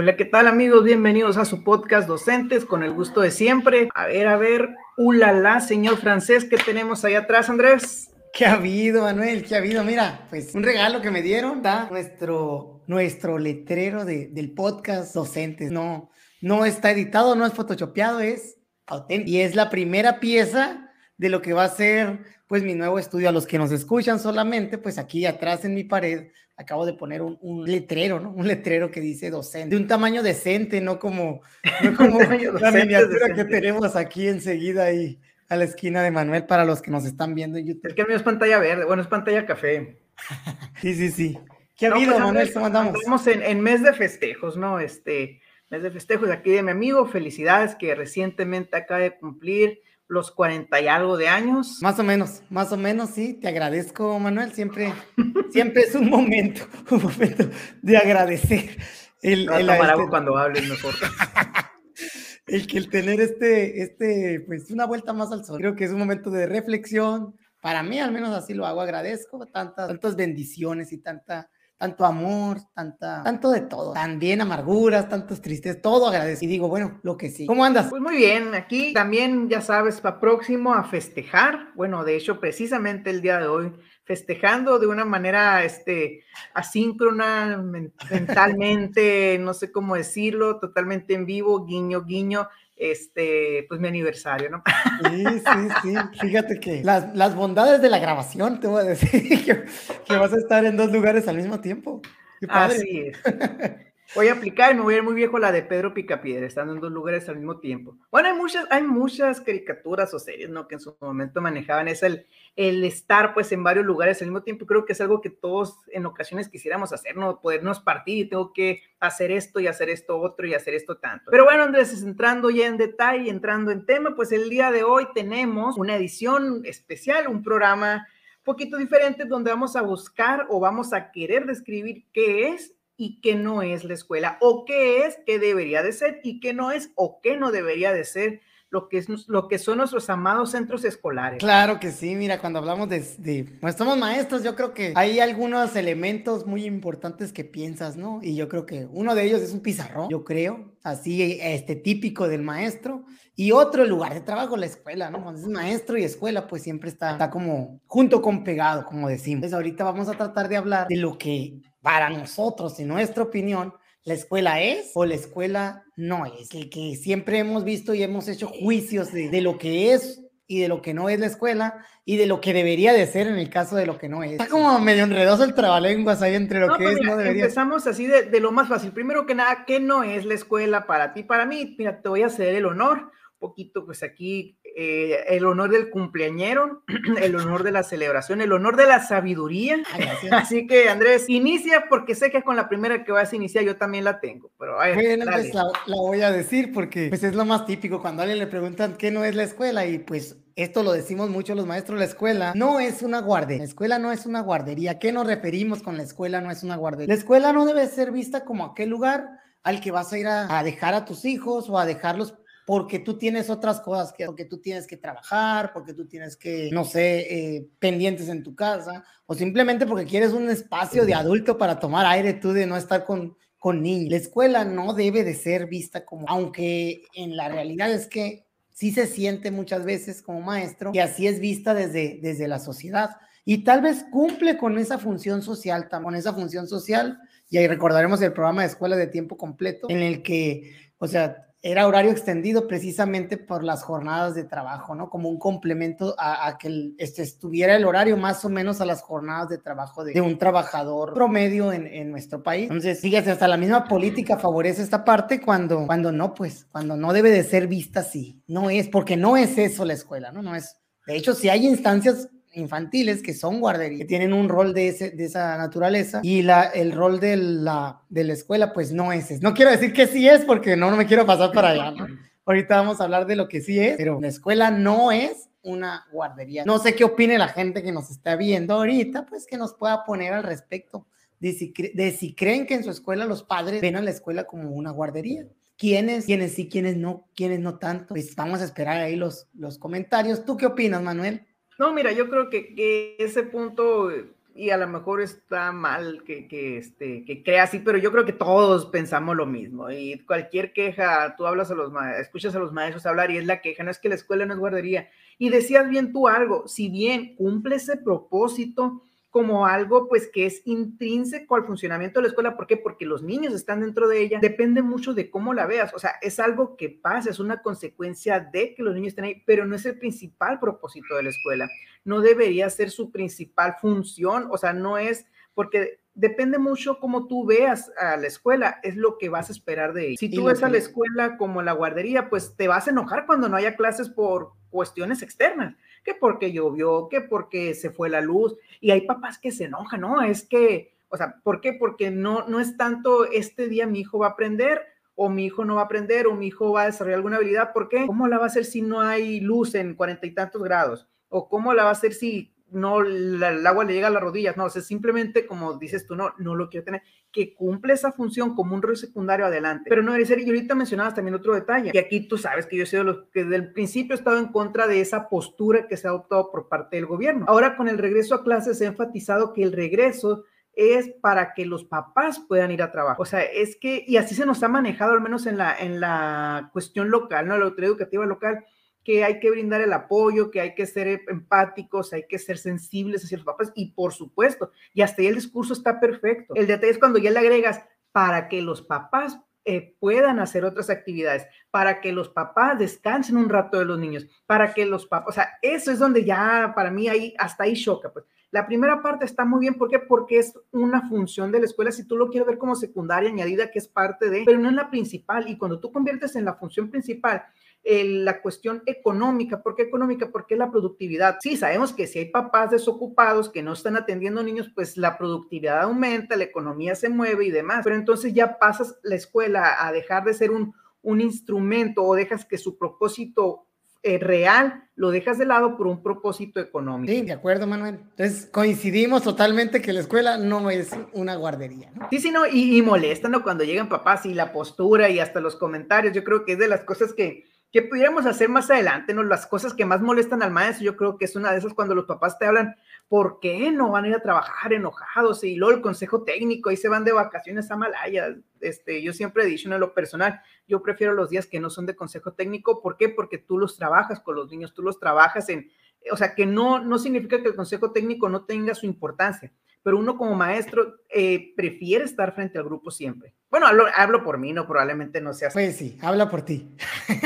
Hola, ¿qué tal amigos? Bienvenidos a su podcast Docentes con el gusto de siempre. A ver, a ver, ulala, señor francés, ¿qué tenemos ahí atrás, Andrés? ¿Qué ha habido, Manuel? ¿Qué ha habido? Mira, pues un regalo que me dieron, está nuestro, nuestro letrero de, del podcast Docentes. No, no está editado, no es photoshopeado, es auténtico. Y es la primera pieza de lo que va a ser pues mi nuevo estudio. A los que nos escuchan solamente, pues aquí atrás en mi pared acabo de poner un, un letrero, ¿no? Un letrero que dice docente, de un tamaño decente, no como, no como la miniatura que tenemos aquí enseguida ahí a la esquina de Manuel para los que nos están viendo en YouTube. Es que el mío es pantalla verde, bueno, es pantalla café. sí, sí, sí. ¿Qué ha habido, pues, Manuel? ¿Cómo andamos? Estamos en, en mes de festejos, ¿no? Este, mes de festejos aquí de mi amigo, felicidades que recientemente acaba de cumplir los 40 y algo de años. Más o menos, más o menos, sí. Te agradezco, Manuel. Siempre, siempre es un momento, un momento de agradecer. El, el, este cuando hables mejor. el que el tener este, este, pues una vuelta más al sol. Creo que es un momento de reflexión. Para mí, al menos así lo hago. Agradezco tantas, tantas bendiciones y tanta tanto amor, tanta, tanto de todo, también amarguras, tantos tristes, todo agradecido. Y digo, bueno, lo que sí. ¿Cómo andas? Pues muy bien, aquí también, ya sabes, va próximo a festejar. Bueno, de hecho, precisamente el día de hoy, festejando de una manera este, asíncrona, mentalmente, no sé cómo decirlo, totalmente en vivo, guiño, guiño este, pues mi aniversario, ¿no? Sí, sí, sí. Fíjate que las, las bondades de la grabación, te voy a decir que, que, vas a estar en dos lugares al mismo tiempo. Qué padre. Así es. Voy a aplicar y me voy a ir muy viejo la de Pedro Picapiedra, estando en dos lugares al mismo tiempo. Bueno, hay muchas, hay muchas caricaturas o series, ¿no? Que en su momento manejaban es el, el estar, pues, en varios lugares al mismo tiempo. Creo que es algo que todos en ocasiones quisiéramos hacer, ¿no? Podernos partir y tengo que hacer esto y hacer esto otro y hacer esto tanto. Pero bueno, Andrés, entrando ya en detalle, entrando en tema, pues el día de hoy tenemos una edición especial, un programa poquito diferente donde vamos a buscar o vamos a querer describir qué es y qué no es la escuela, o qué es, qué debería de ser y qué no es o qué no debería de ser lo que, es, lo que son nuestros amados centros escolares. Claro que sí, mira, cuando hablamos de, de pues somos maestros, yo creo que hay algunos elementos muy importantes que piensas, ¿no? Y yo creo que uno de ellos es un pizarrón, yo creo, así este típico del maestro, y otro lugar de trabajo, la escuela, ¿no? Cuando es maestro y escuela, pues siempre está, está como junto con pegado, como decimos. Entonces ahorita vamos a tratar de hablar de lo que para nosotros, en nuestra opinión, la escuela es o la escuela no es. El que siempre hemos visto y hemos hecho juicios de, de, lo que es y de lo que no es la escuela y de lo que debería de ser en el caso de lo que no es. Está como medio enredoso el trabalenguas ahí entre lo no, que pues es y no debería. Empezamos así de, de, lo más fácil. Primero que nada, ¿qué no es la escuela para ti? Para mí, mira, te voy a ceder el honor poquito, pues aquí eh, el honor del cumpleañero, el honor de la celebración, el honor de la sabiduría. Así que Andrés, inicia porque sé que con la primera que vas a iniciar yo también la tengo, pero ver, bueno, pues la, la, voy a decir porque pues es lo más típico cuando a alguien le preguntan qué no es la escuela y pues esto lo decimos mucho los maestros, la escuela no es una guardería, la escuela no es una guardería. ¿Qué nos referimos con la escuela no es una guardería? La escuela no debe ser vista como aquel lugar al que vas a ir a, a dejar a tus hijos o a dejarlos porque tú tienes otras cosas, que, porque tú tienes que trabajar, porque tú tienes que, no sé, eh, pendientes en tu casa, o simplemente porque quieres un espacio de adulto para tomar aire tú de no estar con, con niños. La escuela no debe de ser vista como, aunque en la realidad es que sí se siente muchas veces como maestro, y así es vista desde, desde la sociedad. Y tal vez cumple con esa función social, con esa función social, y ahí recordaremos el programa de escuela de tiempo completo, en el que, o sea, era horario extendido precisamente por las jornadas de trabajo, ¿no? Como un complemento a, que este, estuviera el horario más o menos a las jornadas de trabajo de, un trabajador promedio en, en, nuestro país. Entonces, fíjate, hasta la misma política favorece esta parte cuando, cuando no, pues, cuando no debe de ser vista así. No es, porque no es eso la escuela, ¿no? No es. De hecho, si hay instancias infantiles que son guarderías, que tienen un rol de, ese, de esa naturaleza y la, el rol de la, de la escuela pues no es ese. No quiero decir que sí es porque no, no me quiero pasar para allá. ¿no? Ahorita vamos a hablar de lo que sí es, pero la escuela no es una guardería. No sé qué opine la gente que nos está viendo ahorita, pues que nos pueda poner al respecto de si, de si creen que en su escuela los padres ven a la escuela como una guardería. ¿Quiénes, quiénes sí, quiénes no, quiénes no tanto? Pues vamos a esperar ahí los, los comentarios. ¿Tú qué opinas, Manuel? No, mira, yo creo que, ese punto y a lo mejor está mal que, que, este, que crea así, pero yo creo que todos pensamos lo mismo. Y cualquier queja, tú hablas a los escuchas a los maestros hablar y es la queja, no es que la escuela no es guardería. Y decías bien tú algo, si bien cumple ese propósito, como algo pues que es intrínseco al funcionamiento de la escuela. ¿Por qué? Porque los niños están dentro de ella. Depende mucho de cómo la veas. O sea, es algo que pasa, es una consecuencia de que los niños estén ahí, pero no es el principal propósito de la escuela. No debería ser su principal función. O sea, no es porque depende mucho cómo tú veas a la escuela, es lo que vas a esperar de ella. Si tú ves a la escuela como la guardería, pues te vas a enojar cuando no haya clases por cuestiones externas que porque llovió, que porque se fue la luz, y hay papás que se enojan, ¿no? Es que, o sea, ¿por qué? Porque no, no es tanto este día mi hijo va a aprender o mi hijo no va a aprender o mi hijo va a desarrollar alguna habilidad, ¿por qué? ¿Cómo la va a hacer si no hay luz en cuarenta y tantos grados? ¿O cómo la va a hacer si no el agua le llega a las rodillas, no, o sea, simplemente como dices tú, no, no lo quiero tener, que cumple esa función como un rol secundario adelante, pero no debe ser, y ahorita mencionabas también otro detalle, que aquí tú sabes que yo he sido los que desde el principio he estado en contra de esa postura que se ha adoptado por parte del gobierno. Ahora con el regreso a clases se ha enfatizado que el regreso es para que los papás puedan ir a trabajar. O sea, es que, y así se nos ha manejado, al menos en la, en la cuestión local, ¿no? La autoridad educativa local, que hay que brindar el apoyo, que hay que ser empáticos, hay que ser sensibles hacia los papás y por supuesto, y hasta ahí el discurso está perfecto. El detalle es cuando ya le agregas para que los papás eh, puedan hacer otras actividades, para que los papás descansen un rato de los niños, para que los papás, o sea, eso es donde ya para mí ahí, hasta ahí choca, pues. La primera parte está muy bien, ¿por qué? Porque es una función de la escuela, si tú lo quieres ver como secundaria añadida, que es parte de, pero no es la principal, y cuando tú conviertes en la función principal, la cuestión económica. ¿Por qué económica? Porque la productividad. Sí, sabemos que si hay papás desocupados que no están atendiendo niños, pues la productividad aumenta, la economía se mueve y demás. Pero entonces ya pasas la escuela a dejar de ser un, un instrumento o dejas que su propósito eh, real lo dejas de lado por un propósito económico. Sí, de acuerdo, Manuel. Entonces coincidimos totalmente que la escuela no es una guardería. ¿no? Sí, sí, no, y, y molestan cuando llegan papás y la postura y hasta los comentarios. Yo creo que es de las cosas que, ¿Qué pudiéramos hacer más adelante, ¿no? Las cosas que más molestan al maestro, yo creo que es una de esas cuando los papás te hablan, ¿por qué no van a ir a trabajar enojados? Y luego el consejo técnico, ahí se van de vacaciones a Malaya. Este, yo siempre he dicho en lo personal, yo prefiero los días que no son de consejo técnico. ¿Por qué? Porque tú los trabajas con los niños, tú los trabajas en, o sea, que no, no significa que el consejo técnico no tenga su importancia pero uno como maestro eh, prefiere estar frente al grupo siempre. Bueno, hablo, por mí, no, probablemente no sea Pues sí, habla por ti.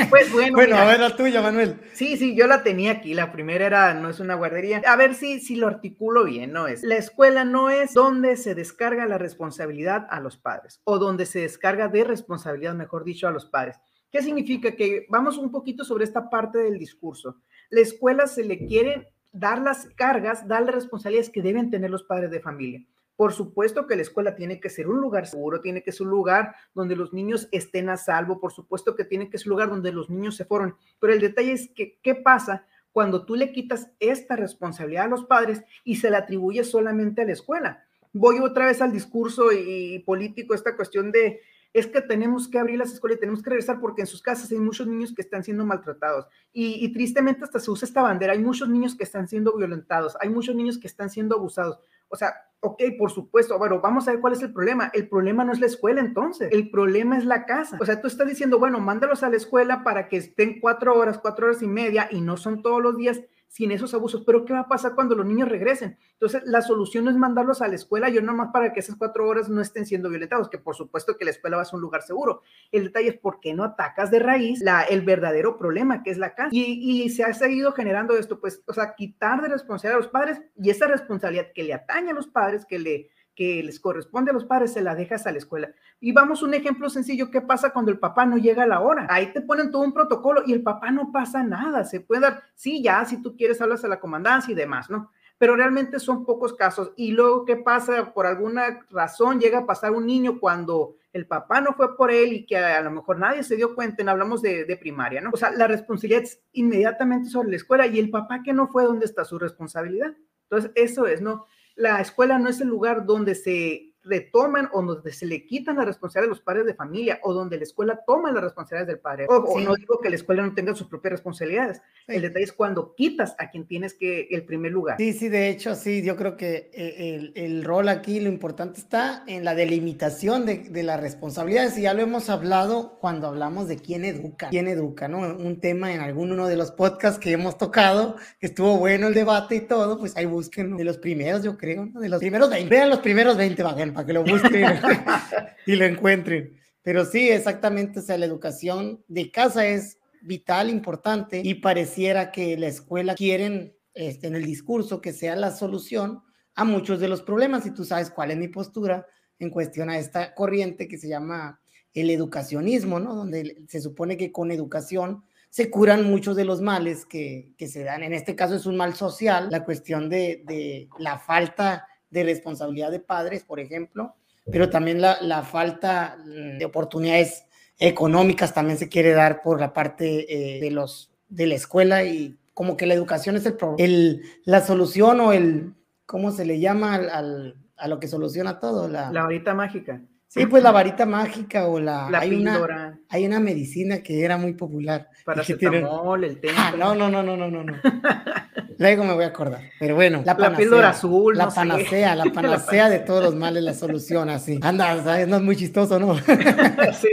Pues bueno. bueno, a ver la tuya, Manuel. Sí, sí, yo la tenía aquí. La primera era, no es una guardería. A ver si, si lo articulo bien, no es. La escuela no es donde se descarga la responsabilidad a los padres o donde se descarga de responsabilidad, mejor dicho, a los padres. ¿Qué significa? Que vamos un poquito sobre esta parte del discurso. La escuela se le quiere dar las cargas, dar las responsabilidades que deben tener los padres de familia. Por supuesto que la escuela tiene que ser un lugar seguro, tiene que ser un lugar donde los niños estén a salvo, por supuesto que tiene que ser un lugar donde los niños se fueron, pero el detalle es que, ¿qué pasa cuando tú le quitas esta responsabilidad a los padres y se la atribuyes solamente a la escuela? Voy otra vez al discurso político, esta cuestión de es que tenemos que abrir las escuelas y tenemos que regresar porque en sus casas hay muchos niños que están siendo maltratados. Y, tristemente hasta se usa esta bandera, hay muchos niños que están siendo violentados, hay muchos niños que están siendo abusados. O sea, ok, por supuesto, bueno, vamos a ver cuál es el problema. El problema no es la escuela entonces, el problema es la casa. O sea, tú estás diciendo, bueno, mándalos a la escuela para que estén cuatro horas, cuatro horas y media y no son todos los días sin esos abusos. Pero ¿qué va a pasar cuando los niños regresen? Entonces, la solución es mandarlos a la escuela, yo nomás para que esas cuatro horas no estén siendo violentados, que por supuesto que la escuela va a ser un lugar seguro. El detalle es por qué no atacas de raíz la, el verdadero problema que es la casa. Y, y se ha seguido generando esto, pues, o sea, quitar de responsabilidad a los padres y esa responsabilidad que le atañe a los padres, que le que les corresponde a los padres, se la dejas a la escuela. Y vamos un ejemplo sencillo, ¿qué pasa cuando el papá no llega a la hora? Ahí te ponen todo un protocolo y el papá no pasa nada, se puede dar, sí, ya, si tú quieres hablas a la comandancia y demás, ¿no? Pero realmente son pocos casos. Y luego, ¿qué pasa? Por alguna razón llega a pasar un niño cuando el papá no fue por él y que a, lo mejor nadie se dio cuenta, hablamos de, de, primaria, ¿no? O sea, la responsabilidad es inmediatamente sobre la escuela y el papá que no fue, ¿dónde está su responsabilidad? Entonces, eso es, ¿no? La escuela no es el lugar donde se retoman o donde se le quitan las responsabilidades de los padres de familia o donde la escuela toma las responsabilidades del padre. O, no digo que la escuela no tenga sus propias responsabilidades. El detalle es cuando quitas a quien tienes que el primer lugar. Sí, sí, de hecho, sí, yo creo que eh, el, el rol aquí, lo importante está en la delimitación de, de, las responsabilidades y ya lo hemos hablado cuando hablamos de quién educa, quién educa, ¿no? Un tema en alguno de los podcasts que hemos tocado, que estuvo bueno el debate y todo, pues ahí busquen de los primeros, yo creo, ¿no? De los primeros 20, vean los primeros 20, vayan, para que lo busquen y lo encuentren. Pero sí, exactamente, o sea, la educación de casa es vital, importante, y pareciera que la escuela quieren este, en el discurso que sea la solución a muchos de los problemas, y tú sabes cuál es mi postura en cuestión a esta corriente que se llama el educacionismo, ¿no? Donde se supone que con educación se curan muchos de los males que, que se dan. En este caso es un mal social, la cuestión de, de la falta de responsabilidad de padres, por ejemplo, pero también la, falta de oportunidades económicas también se quiere dar por la parte eh, de, los, de la escuela y como que la educación es el, el la solución o el, ¿cómo se le llama al, al, a lo que soluciona todo? La, la varita mágica. Sí, pues la varita mágica o la... la hay, una, hay una medicina que era muy popular. Para el té. Ah, no, no, no, no, no, no. Luego me voy a acordar. Pero bueno, la, panacea, la píldora azul. La panacea, la panacea de todos los males, la solución así. Anda, no es muy chistoso, ¿no? sí.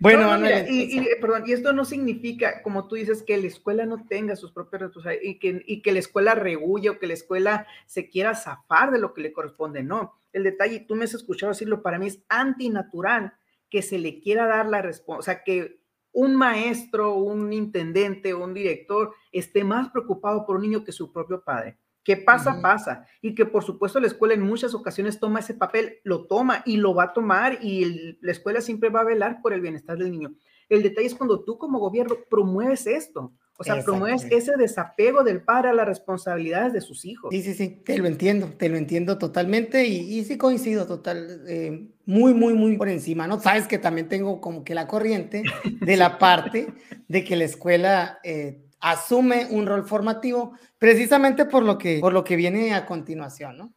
Bueno, y, y, perdón, y esto no significa, como tú dices, que la escuela no tenga sus propias responsabilidades y que, y que la escuela rehuya o que la escuela se quiera zafar de lo que le corresponde, no. El detalle, tú me has escuchado decirlo, para mí es antinatural que se le quiera dar la responsabilidad, o sea, que un maestro, un intendente, un director esté más preocupado por un niño que su propio padre. ¿Qué pasa? Pasa. Y que por supuesto la escuela en muchas ocasiones toma ese papel, lo toma y lo va a tomar y la escuela siempre va a velar por el bienestar del niño. El detalle es cuando tú como gobierno promueves esto, o sea, promueves ese desapego del padre a las responsabilidades de sus hijos. Sí, sí, sí, te lo entiendo, te lo entiendo totalmente y, y sí coincido total, eh, muy, muy, muy por encima, ¿no? Sabes que también tengo como que la corriente de la parte de que la escuela eh, asume un rol formativo precisamente por lo que, por lo que viene a continuación, ¿no?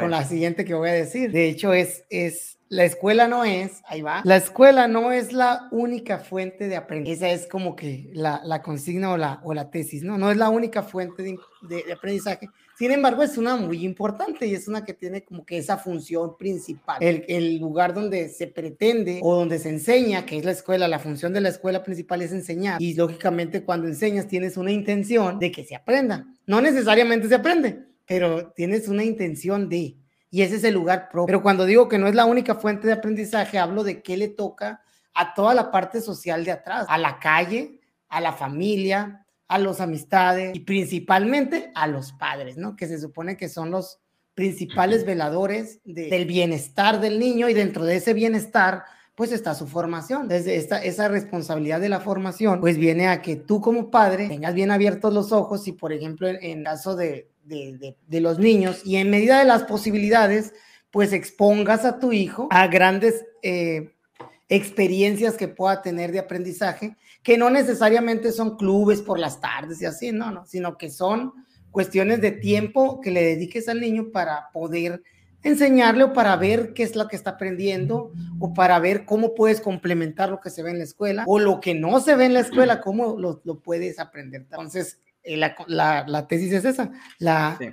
con la siguiente que voy a decir. De hecho, es, es, la escuela no es, ahí va, la escuela no es la única fuente de aprendizaje. Esa es como que la, consigna o la, tesis, ¿no? No es la única fuente de, aprendizaje, sin embargo, es una muy importante y es una que tiene como que esa función principal. El, lugar donde se pretende o donde se enseña, que es la escuela, la función de la escuela principal es enseñar. Y lógicamente cuando enseñas tienes una intención de que se aprenda. No necesariamente se aprende, pero tienes una intención de... Y ese es el lugar propio. Pero cuando digo que no es la única fuente de aprendizaje, hablo de qué le toca a toda la parte social de atrás, a la calle, a la familia, a los amistades y principalmente a los padres, ¿no? Que se supone que son los principales veladores de, del bienestar del niño y dentro de ese bienestar pues está su formación. Desde esa responsabilidad de la formación, pues viene a que tú como padre tengas bien abiertos los ojos y, por ejemplo, en, en caso de, de, los niños y en medida de las posibilidades, pues expongas a tu hijo a grandes eh, experiencias que pueda tener de aprendizaje, que no necesariamente son clubes por las tardes y así, no, no, sino que son cuestiones de tiempo que le dediques al niño para poder enseñarle o para ver qué es lo que está aprendiendo o para ver cómo puedes complementar lo que se ve en la escuela o lo que no se ve en la escuela, cómo lo, lo puedes aprender. Entonces, la, la, la, tesis es esa, la, sí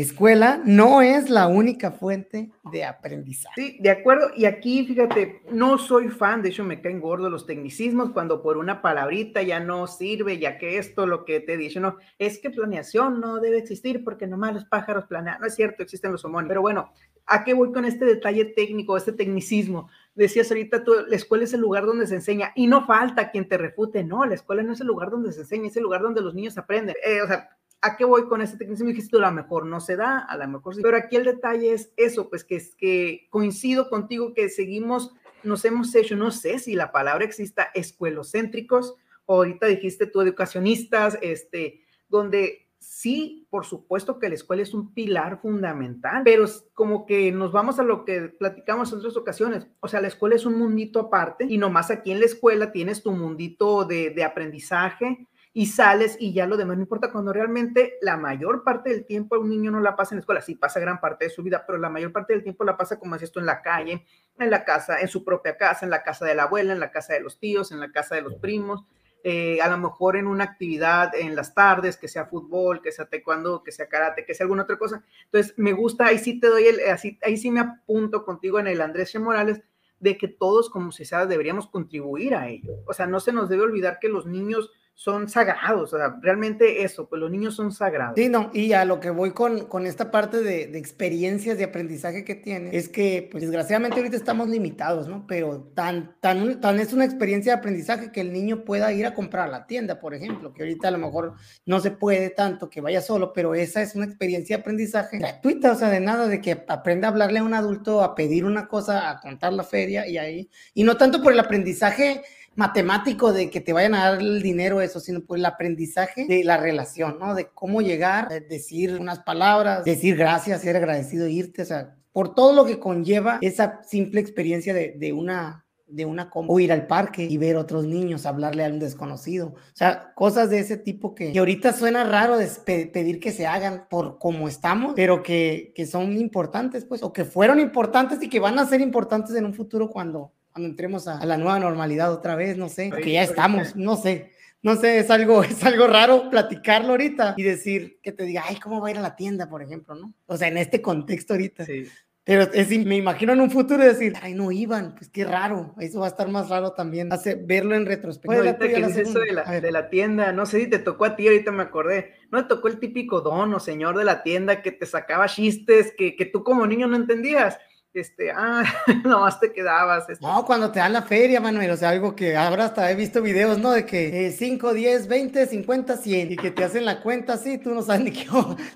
escuela no es la única fuente de aprendizaje. Sí, de acuerdo. Y aquí, fíjate, no soy fan, de hecho me caen gordos los tecnicismos cuando por una palabrita ya no sirve, ya que esto, lo que te dicho, no, es que planeación no debe existir porque nomás los pájaros planean. No es cierto, existen los homónimos. Pero bueno, ¿a qué voy con este detalle técnico, este tecnicismo? Decías ahorita, tú, la escuela es el lugar donde se enseña y no falta quien te refute. No, la escuela no es el lugar donde se enseña, es el lugar donde los niños aprenden. Eh, o sea, ¿A qué voy con este tecnicismo? Dijiste, a lo mejor no se da, a lo mejor sí. Pero aquí el detalle es eso, pues que que coincido contigo que seguimos, nos hemos hecho, no sé si la palabra exista, escuelocéntricos, ahorita dijiste tú educacionistas, este, donde sí, por supuesto que la escuela es un pilar fundamental, pero como que nos vamos a lo que platicamos en otras ocasiones, o sea, la escuela es un mundito aparte y nomás aquí en la escuela tienes tu mundito de, de aprendizaje, y sales y ya lo demás. No importa cuando realmente la mayor parte del tiempo un niño no la pasa en la escuela, sí pasa gran parte de su vida, pero la mayor parte del tiempo la pasa como es esto en la calle, en la casa, en su propia casa, en la casa de la abuela, en la casa de los tíos, en la casa de los primos, eh, a lo mejor en una actividad en las tardes, que sea fútbol, que sea taekwondo, que sea karate, que sea alguna otra cosa. Entonces, me gusta, ahí sí te doy el, así, ahí sí me apunto contigo en el Andrés Morales, de que todos como sociedad deberíamos contribuir a ello. O sea, no se nos debe olvidar que los niños son sagrados, o sea, realmente eso, pues los niños son sagrados. Sí, no, y a lo que voy con, con esta parte de, de, experiencias de aprendizaje que tiene, es que, pues desgraciadamente ahorita estamos limitados, ¿no? Pero tan, tan, tan es una experiencia de aprendizaje que el niño pueda ir a comprar a la tienda, por ejemplo, que ahorita a lo mejor no se puede tanto que vaya solo, pero esa es una experiencia de aprendizaje gratuita, o sea, de nada, de que aprenda a hablarle a un adulto, a pedir una cosa, a contar la feria y ahí, y no tanto por el aprendizaje matemático de que te vayan a dar el dinero, eso, sino por el aprendizaje de la relación, ¿no? De cómo llegar, decir unas palabras, decir gracias, ser agradecido, irte, o sea, por todo lo que conlleva esa simple experiencia de, de una de una o ir al parque y ver otros niños, hablarle a un desconocido, o sea, cosas de ese tipo que, que ahorita suena raro pedir que se hagan por cómo estamos, pero que, que son importantes, pues, o que fueron importantes y que van a ser importantes en un futuro cuando, cuando entremos a, la nueva normalidad otra vez, no sé, que ya estamos, no sé. No sé, es algo, es algo raro platicarlo ahorita y decir que te diga, ay, ¿cómo va a ir a la tienda, por ejemplo, no? O sea, en este contexto ahorita. Sí. Pero es, me imagino en un futuro decir, ay, no iban, pues qué raro, eso va a estar más raro también, hace, verlo en retrospectiva. Bueno, ahorita que eso de la, de la, tienda, no sé si te tocó a ti, ahorita me acordé, no te tocó el típico don o señor de la tienda que te sacaba chistes que, que tú como niño no entendías este, ah, nomás te quedabas. Este. No, cuando te dan la feria, Manuel, o sea, algo que ahora hasta he visto videos, ¿no? De que 5, 10, 20, 50, 100, y que te hacen la cuenta así, tú no sabes ni qué,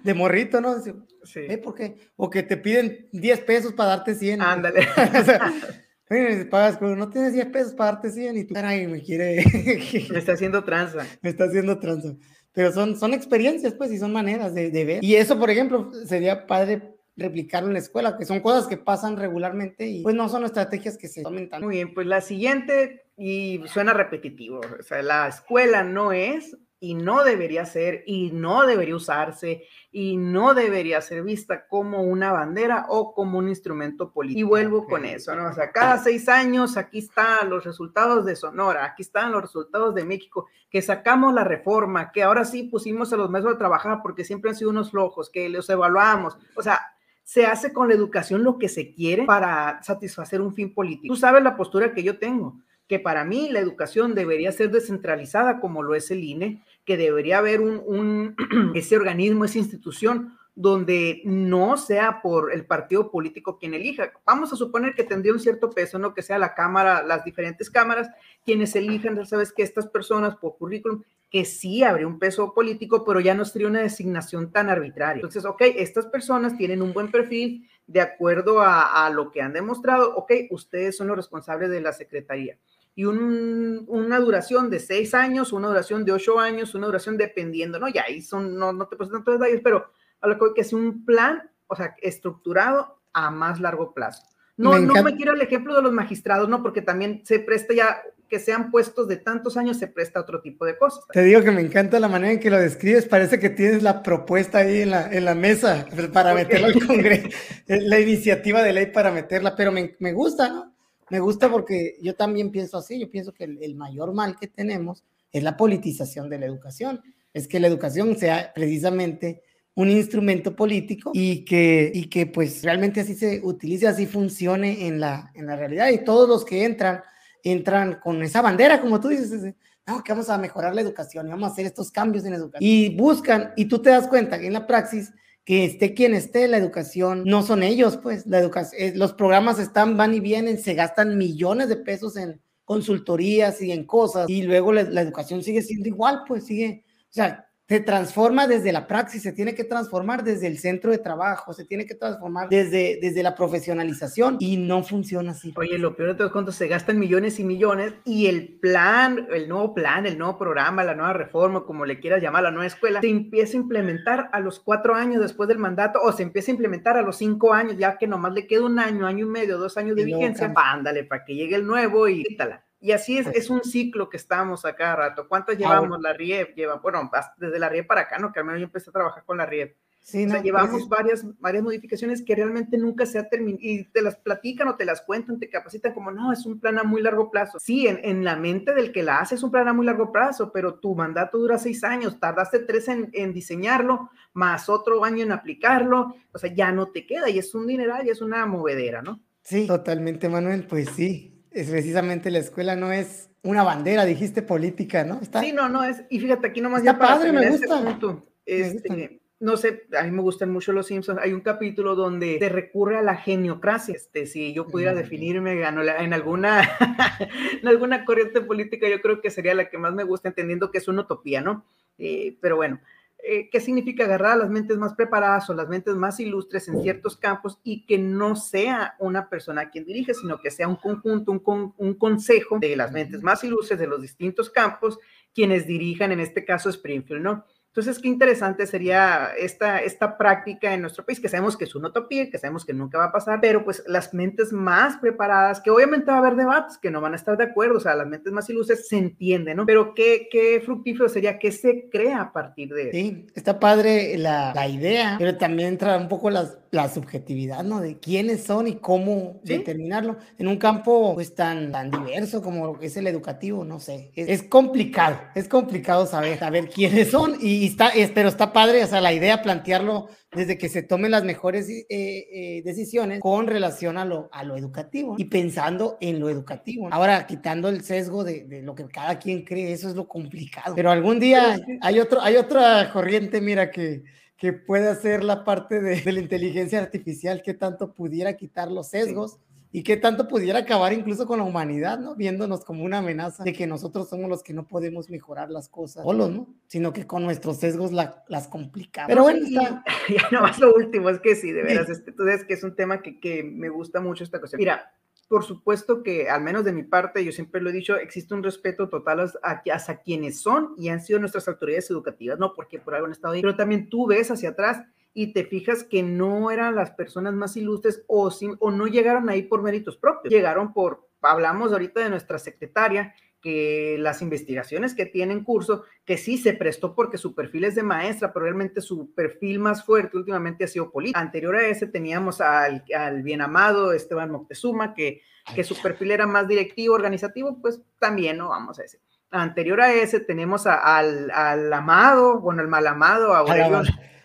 de morrito, ¿no? Sí. ¿Eh, ¿Por qué? O que te piden 10 pesos para darte 100. Ándale. o sea, pagas, no tienes 10 pesos para darte 100 y tú, caray, me quiere. me está haciendo tranza. Me está haciendo tranza. Pero son, son experiencias, pues, y son maneras de, de ver. Y eso, por ejemplo, sería padre replicarlo en la escuela, que son cosas que pasan regularmente y pues no son estrategias que se tomen Muy bien, pues la siguiente, y suena repetitivo, o sea, la escuela no es y no debería ser y no debería usarse y no debería ser vista como una bandera o como un instrumento político. Y vuelvo con eso, ¿no? O sea, cada seis años aquí están los resultados de Sonora, aquí están los resultados de México, que sacamos la reforma, que ahora sí pusimos a los maestros a trabajar porque siempre han sido unos flojos, que los evaluamos. O sea, se hace con la educación lo que se quiere para satisfacer un fin político. Tú sabes la postura que yo tengo, que para mí la educación debería ser descentralizada como lo es el INE, que debería haber un, ese organismo, esa institución donde no sea por el partido político quien elija. Vamos a suponer que tendría un cierto peso, ¿no? Que sea la Cámara, las diferentes cámaras quienes elijan, sabes que estas personas por currículum que sí habría un peso político, pero ya no sería una designación tan arbitraria. Entonces, ok, estas personas tienen un buen perfil de acuerdo a, lo que han demostrado, ok, ustedes son los responsables de la Secretaría. Y una duración de seis años, una duración de ocho años, una duración dependiendo, ¿no? Ya ahí son, no, no te presentan todos detalles, pero a lo que es un plan, o sea, estructurado a más largo plazo. No, no me quiero el ejemplo de los magistrados, no, porque también se presta ya que sean puestos de tantos años se presta otro tipo de cosas. Te digo que me encanta la manera en que lo describes, parece que tienes la propuesta ahí en la, en la mesa para meterla al Congreso, la iniciativa de ley para meterla, pero me, me, gusta, ¿no? Me gusta porque yo también pienso así, yo pienso que el, el mayor mal que tenemos es la politización de la educación, es que la educación sea precisamente un instrumento político y que, y que pues realmente así se utilice, así funcione en la, en la realidad y todos los que entran entran con esa bandera, como tú dices, no, que vamos a mejorar la educación y vamos a hacer estos cambios en la educación. Y buscan, y tú te das cuenta que en la praxis, que esté quien esté, la educación no son ellos, pues, la educación, eh, los programas están, van y vienen, se gastan millones de pesos en consultorías y en cosas, y luego la, la educación sigue siendo igual, pues sigue, o sea, se transforma desde la praxis, se tiene que transformar desde el centro de trabajo, se tiene que transformar desde, desde la profesionalización y no funciona así. Oye, lo peor de todo es cuando se gastan millones y millones y el plan, el nuevo plan, el nuevo programa, la nueva reforma, como le quieras llamar, la nueva escuela, se empieza a implementar a los cuatro años después del mandato o se empieza a implementar a los cinco años, ya que nomás le queda un año, año y medio, dos años de vigencia, ándale, para que llegue el nuevo y quítala Y así es, es un ciclo que estamos a cada rato. ¿Cuántas llevamos? La RIEP lleva, bueno, desde la RIEP para acá, ¿no? Que al menos yo empecé a trabajar con la RIEP. Sí, o sea, pues llevamos varias, varias modificaciones que realmente nunca se ha terminado y te las platican o te las cuentan, te capacitan como, no, es un plan a muy largo plazo. Sí, en, en la mente del que la hace es un plan a muy largo plazo, pero tu mandato dura seis años, tardaste tres en, en diseñarlo, más otro año en aplicarlo, o sea, ya no te queda y es un dineral y es una movedera, ¿no? Sí, totalmente, Manuel, pues sí, es precisamente la escuela no es una bandera, dijiste política, ¿no? Está, sí, no, no es, y fíjate, aquí nomás está ya padre, me este gusta. punto, este, no sé, a mí me gustan mucho los Simpsons. Hay un capítulo donde se recurre a la geniocracia. Este, si yo pudiera definirme en alguna, en alguna corriente política, yo creo que sería la que más me gusta, entendiendo que es una utopía, ¿no? Eh, pero bueno, eh, ¿qué significa agarrar a las mentes más preparadas o las mentes más ilustres en ciertos campos y que no sea una persona quien dirige, sino que sea un conjunto, un, un consejo de las mentes más ilustres de los distintos campos quienes dirijan, en este caso Springfield, ¿no? Entonces, qué interesante sería esta, esta práctica en nuestro país, que sabemos que es una utopía, que sabemos que nunca va a pasar, pero pues las mentes más preparadas, que obviamente va a haber debates, que no van a estar de acuerdo, o sea, las mentes más ilustres se entienden, ¿no? Pero qué, qué fructífero sería que se crea a partir de eso. Sí, está padre la, la idea, pero también entra un poco las, la subjetividad, ¿no? De quiénes son y cómo determinarlo. En un campo pues tan, tan diverso como es el educativo, no sé. Es, es complicado, es complicado saber, saber quiénes son y y está, pero está padre, o sea, la idea plantearlo desde que se tomen las mejores eh, eh, decisiones con relación a lo, a lo educativo y pensando en lo educativo. Ahora, quitando el sesgo de, de, lo que cada quien cree, eso es lo complicado. Pero algún día hay, otro, hay otra corriente, mira, que, que puede hacer la parte de, de la inteligencia artificial que tanto pudiera quitar los sesgos. Sí y qué tanto pudiera acabar incluso con la humanidad, ¿no? Viéndonos como una amenaza de que nosotros somos los que no podemos mejorar las cosas solos, ¿no? Sino que con nuestros sesgos las complicamos. Pero bueno, está... ya nomás lo último, es que sí, de veras, este, tú ves que es un tema que, que me gusta mucho esta cuestión. Mira, por supuesto que, al menos de mi parte, yo siempre lo he dicho, existe un respeto total hacia quienes son y han sido nuestras autoridades educativas, ¿no? Porque por algo han estado ahí, pero también tú ves hacia atrás y te fijas que no eran las personas más ilustres o, o no llegaron ahí por méritos propios, llegaron por, hablamos ahorita de nuestra secretaria, que las investigaciones que tiene en curso, que sí se prestó porque su perfil es de maestra, pero realmente su perfil más fuerte últimamente ha sido político. Anterior a ese teníamos al, al bien amado Esteban Moctezuma, que, que su perfil era más directivo, organizativo, pues también, ¿no? Vamos a decir. Anterior a ese tenemos al, al, amado, bueno, el mal amado, Aurelio,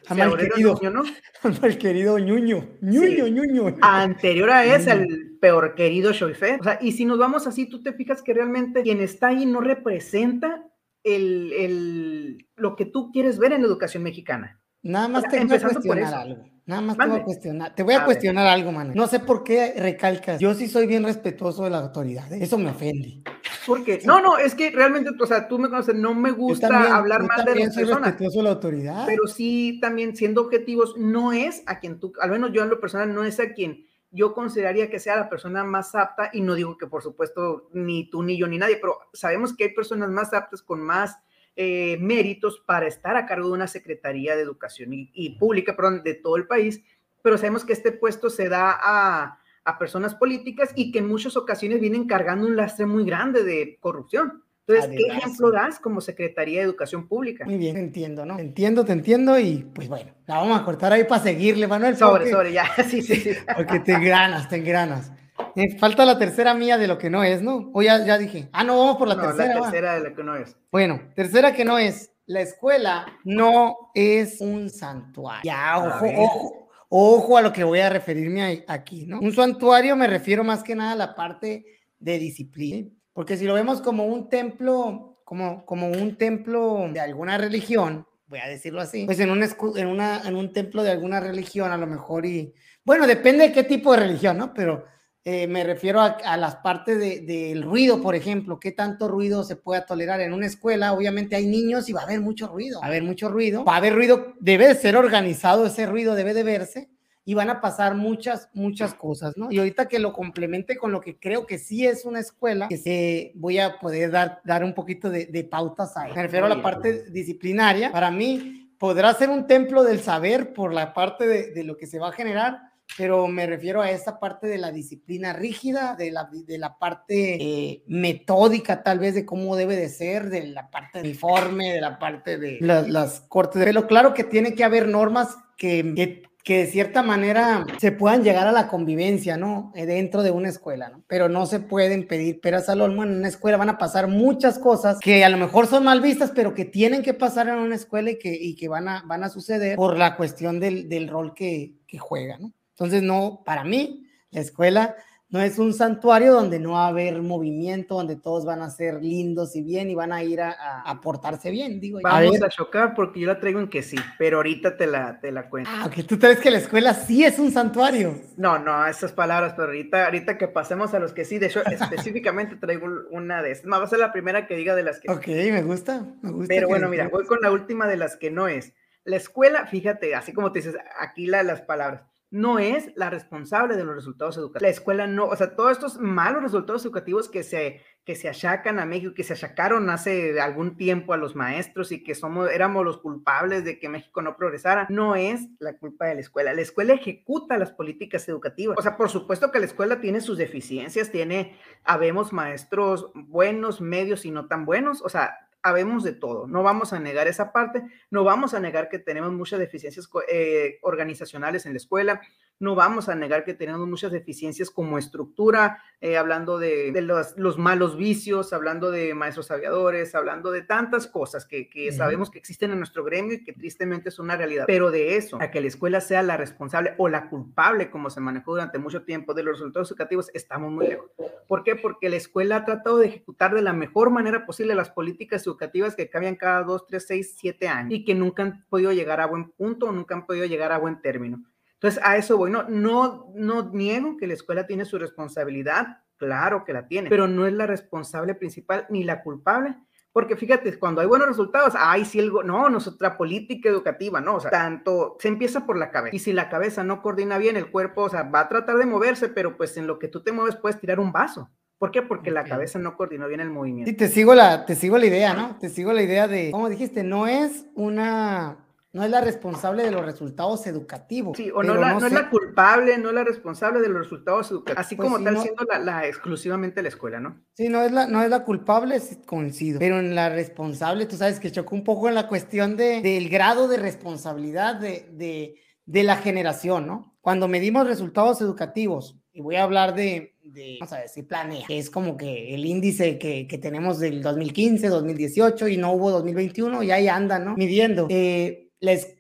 al querido, ¿no? al querido Ñuño, Ñuño, Ñuño. Anterior a ese, el peor querido Shoife. O sea, y si nos vamos así, tú te fijas que realmente quien está ahí no representa el, el, lo que tú quieres ver en la educación mexicana. Nada más te voy a cuestionar algo. Nada más te voy a cuestionar. Te voy a, cuestionar algo, mano. No sé por qué recalcas. Yo sí soy bien respetuoso de la autoridad. Eso me ofende. Porque, no, no, es que realmente, o sea, tú me conoces, no me gusta hablar mal de las personas. respetuoso de la autoridad. Pero sí, también siendo objetivos, no es a quien tú, al menos yo en lo personal, no es a quien yo consideraría que sea la persona más apta, y no digo que por supuesto ni tú ni yo ni nadie, pero sabemos que hay personas más aptas con más eh, méritos para estar a cargo de una Secretaría de Educación y, y Pública, perdón, de todo el país, pero sabemos que este puesto se da a a personas políticas y que en muchas ocasiones vienen cargando un lastre muy grande de corrupción. Entonces, ¿qué ejemplo das como Secretaría de Educación Pública? Muy bien, entiendo, ¿no? entiendo, te entiendo y pues bueno, la vamos a cortar ahí para seguirle, Manuel. Sobre, sobre, ya, sí, sí, sí. Porque te granas, te granas. Eh, falta la tercera mía de lo que no es, ¿no? O ya, ya dije, ah, no, vamos por la no, tercera. La tercera de lo que no es. Bueno, tercera que no es, la escuela no es un santuario. Ya, ojo, ojo Ojo a lo que voy a referirme aquí, ¿no? Un santuario me refiero más que nada a la parte de disciplina, porque si lo vemos como un templo, como, como un templo de alguna religión, voy a decirlo así, pues en un, en, una, en un templo de alguna religión a lo mejor y, bueno, depende de qué tipo de religión, ¿no? Pero eh, me refiero a, las partes del ruido, por ejemplo, qué tanto ruido se puede tolerar en una escuela. Obviamente hay niños y va a haber mucho ruido, va a haber mucho ruido, va a haber ruido, debe de ser organizado ese ruido, debe de verse y van a pasar muchas, muchas cosas, ¿no? Y ahorita que lo complemente con lo que creo que sí es una escuela, que se, voy a poder dar, dar un poquito de, de pautas ahí. Me refiero a la parte disciplinaria. Para mí, podrá ser un templo del saber por la parte de, de lo que se va a generar, pero me refiero a esta parte de la disciplina rígida, de la, de la parte eh, metódica tal vez de cómo debe de ser, de la parte uniforme, de la parte de las cortes de pelo. Claro que tiene que haber normas que, que que de cierta manera se puedan llegar a la convivencia, ¿no? Eh, dentro de una escuela, ¿no? Pero no se pueden pedir peras al olmo. En una escuela van a pasar muchas cosas que a lo mejor son mal vistas, pero que tienen que pasar en una escuela y que, y que van, a, van a suceder por la cuestión del, del rol que, que juega, ¿no? Entonces, no, para mí, la escuela no es un santuario donde no va a haber movimiento, donde todos van a ser lindos y bien y van a ir a, a, portarse bien, digo. Vamos a, chocar porque yo la traigo en que sí, pero ahorita te la, te la cuento. Ah, que tú crees que la escuela sí es un santuario. No, no, esas palabras, pero ahorita, ahorita que pasemos a los que sí, de hecho, específicamente traigo una de estas. Va a ser la primera que diga de las que Ok, me gusta, me gusta. Pero bueno, mira, voy con la última de las que no es. La escuela, fíjate, así como te dices, aquí la, las palabras no es la responsable de los resultados educativos. La escuela no, o sea, todos estos malos resultados educativos que se, que se achacan a México, que se achacaron hace algún tiempo a los maestros y que somos, éramos los culpables de que México no progresara, no es la culpa de la escuela. La escuela ejecuta las políticas educativas. O sea, por supuesto que la escuela tiene sus deficiencias, tiene, habemos maestros buenos, medios y no tan buenos, o sea, habemos de todo. No vamos a negar esa parte, no vamos a negar que tenemos muchas deficiencias eh, organizacionales en la escuela, no vamos a negar que tenemos muchas deficiencias como estructura, eh, hablando de, los, malos vicios, hablando de maestros aviadores, hablando de tantas cosas que, sabemos que existen en nuestro gremio y que tristemente es una realidad. Pero de eso, a que la escuela sea la responsable o la culpable, como se manejó durante mucho tiempo, de los resultados educativos, estamos muy lejos. ¿Por qué? Porque la escuela ha tratado de ejecutar de la mejor manera posible las políticas educativas que cambian cada dos, tres, seis, siete años y que nunca han podido llegar a buen punto, nunca han podido llegar a buen término. Entonces, a eso voy. No, no, no niego que la escuela tiene su responsabilidad, claro que la tiene, pero no es la responsable principal ni la culpable. Porque fíjate, cuando hay buenos resultados, ay, si algo, no, no es otra política educativa, no, o sea, tanto se empieza por la cabeza. Y si la cabeza no coordina bien, el cuerpo, o sea, va a tratar de moverse, pero pues en lo que tú te mueves puedes tirar un vaso. ¿Por qué? Porque la cabeza no coordinó bien el movimiento. Sí, te sigo la, te sigo la idea, ¿no? Te sigo la idea de, como dijiste, no es una no es la responsable de los resultados educativos. Sí, o no, la, no, es la culpable, no es la responsable de los resultados educativos, así pues como tal siendo la, exclusivamente la escuela, ¿no? Sí, no es la, no es la culpable, coincido, pero en la responsable, tú sabes que chocó un poco en la cuestión de, del grado de responsabilidad de, de, de la generación, ¿no? Cuando medimos resultados educativos, y voy a hablar de, de, vamos a decir, planea, que es como que el índice que, que, tenemos del 2015, 2018 y no hubo 2021 y ahí anda, ¿no? Midiendo. Eh,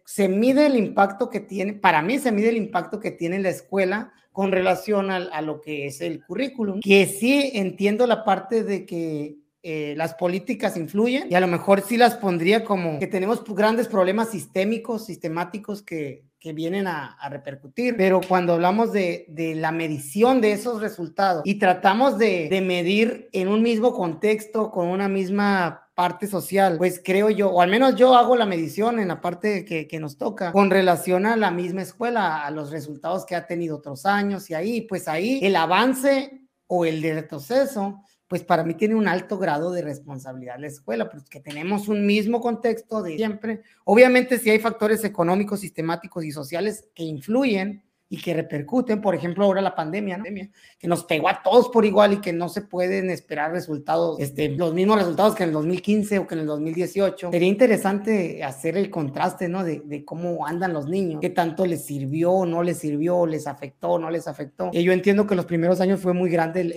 se mide el impacto que tiene, para mí se mide el impacto que tiene la escuela con relación a, lo que es el currículum, que sí entiendo la parte de que eh, las políticas influyen y a lo mejor sí las pondría como que tenemos grandes problemas sistémicos, sistemáticos que, que vienen a, repercutir, pero cuando hablamos de, de, la medición de esos resultados y tratamos de, de medir en un mismo contexto, con una misma parte social, pues creo yo, o al menos yo hago la medición en la parte que, que, nos toca con relación a la misma escuela, a los resultados que ha tenido otros años y ahí, pues ahí el avance o el retroceso, pues para mí tiene un alto grado de responsabilidad la escuela, porque tenemos un mismo contexto de siempre. Obviamente si hay factores económicos, sistemáticos y sociales que influyen, y que repercuten, por ejemplo, ahora la pandemia, ¿no? que nos pegó a todos por igual y que no se pueden esperar resultados, este, los mismos resultados que en el 2015 o que en el 2018. Sería interesante hacer el contraste, ¿no? De, de cómo andan los niños, qué tanto les sirvió, no les sirvió, les afectó, no les afectó. Y yo entiendo que los primeros años fue muy grande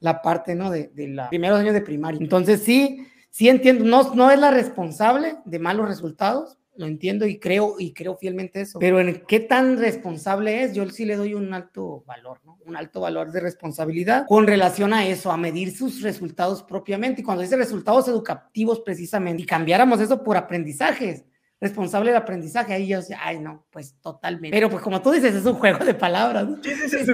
la parte, ¿no? De, de los primeros años de primaria. Entonces, sí, sí entiendo, no, no es la responsable de malos resultados, lo entiendo y creo y creo fielmente eso. Pero en qué tan responsable es, yo sí le doy un alto valor, ¿no? Un alto valor de responsabilidad con relación a eso, a medir sus resultados propiamente. Y cuando dice resultados educativos precisamente, y cambiáramos eso por aprendizajes, responsable del aprendizaje. Ahí yo ay, no, pues totalmente. Pero pues como tú dices, es un juego de palabras. Sí, sí, sí.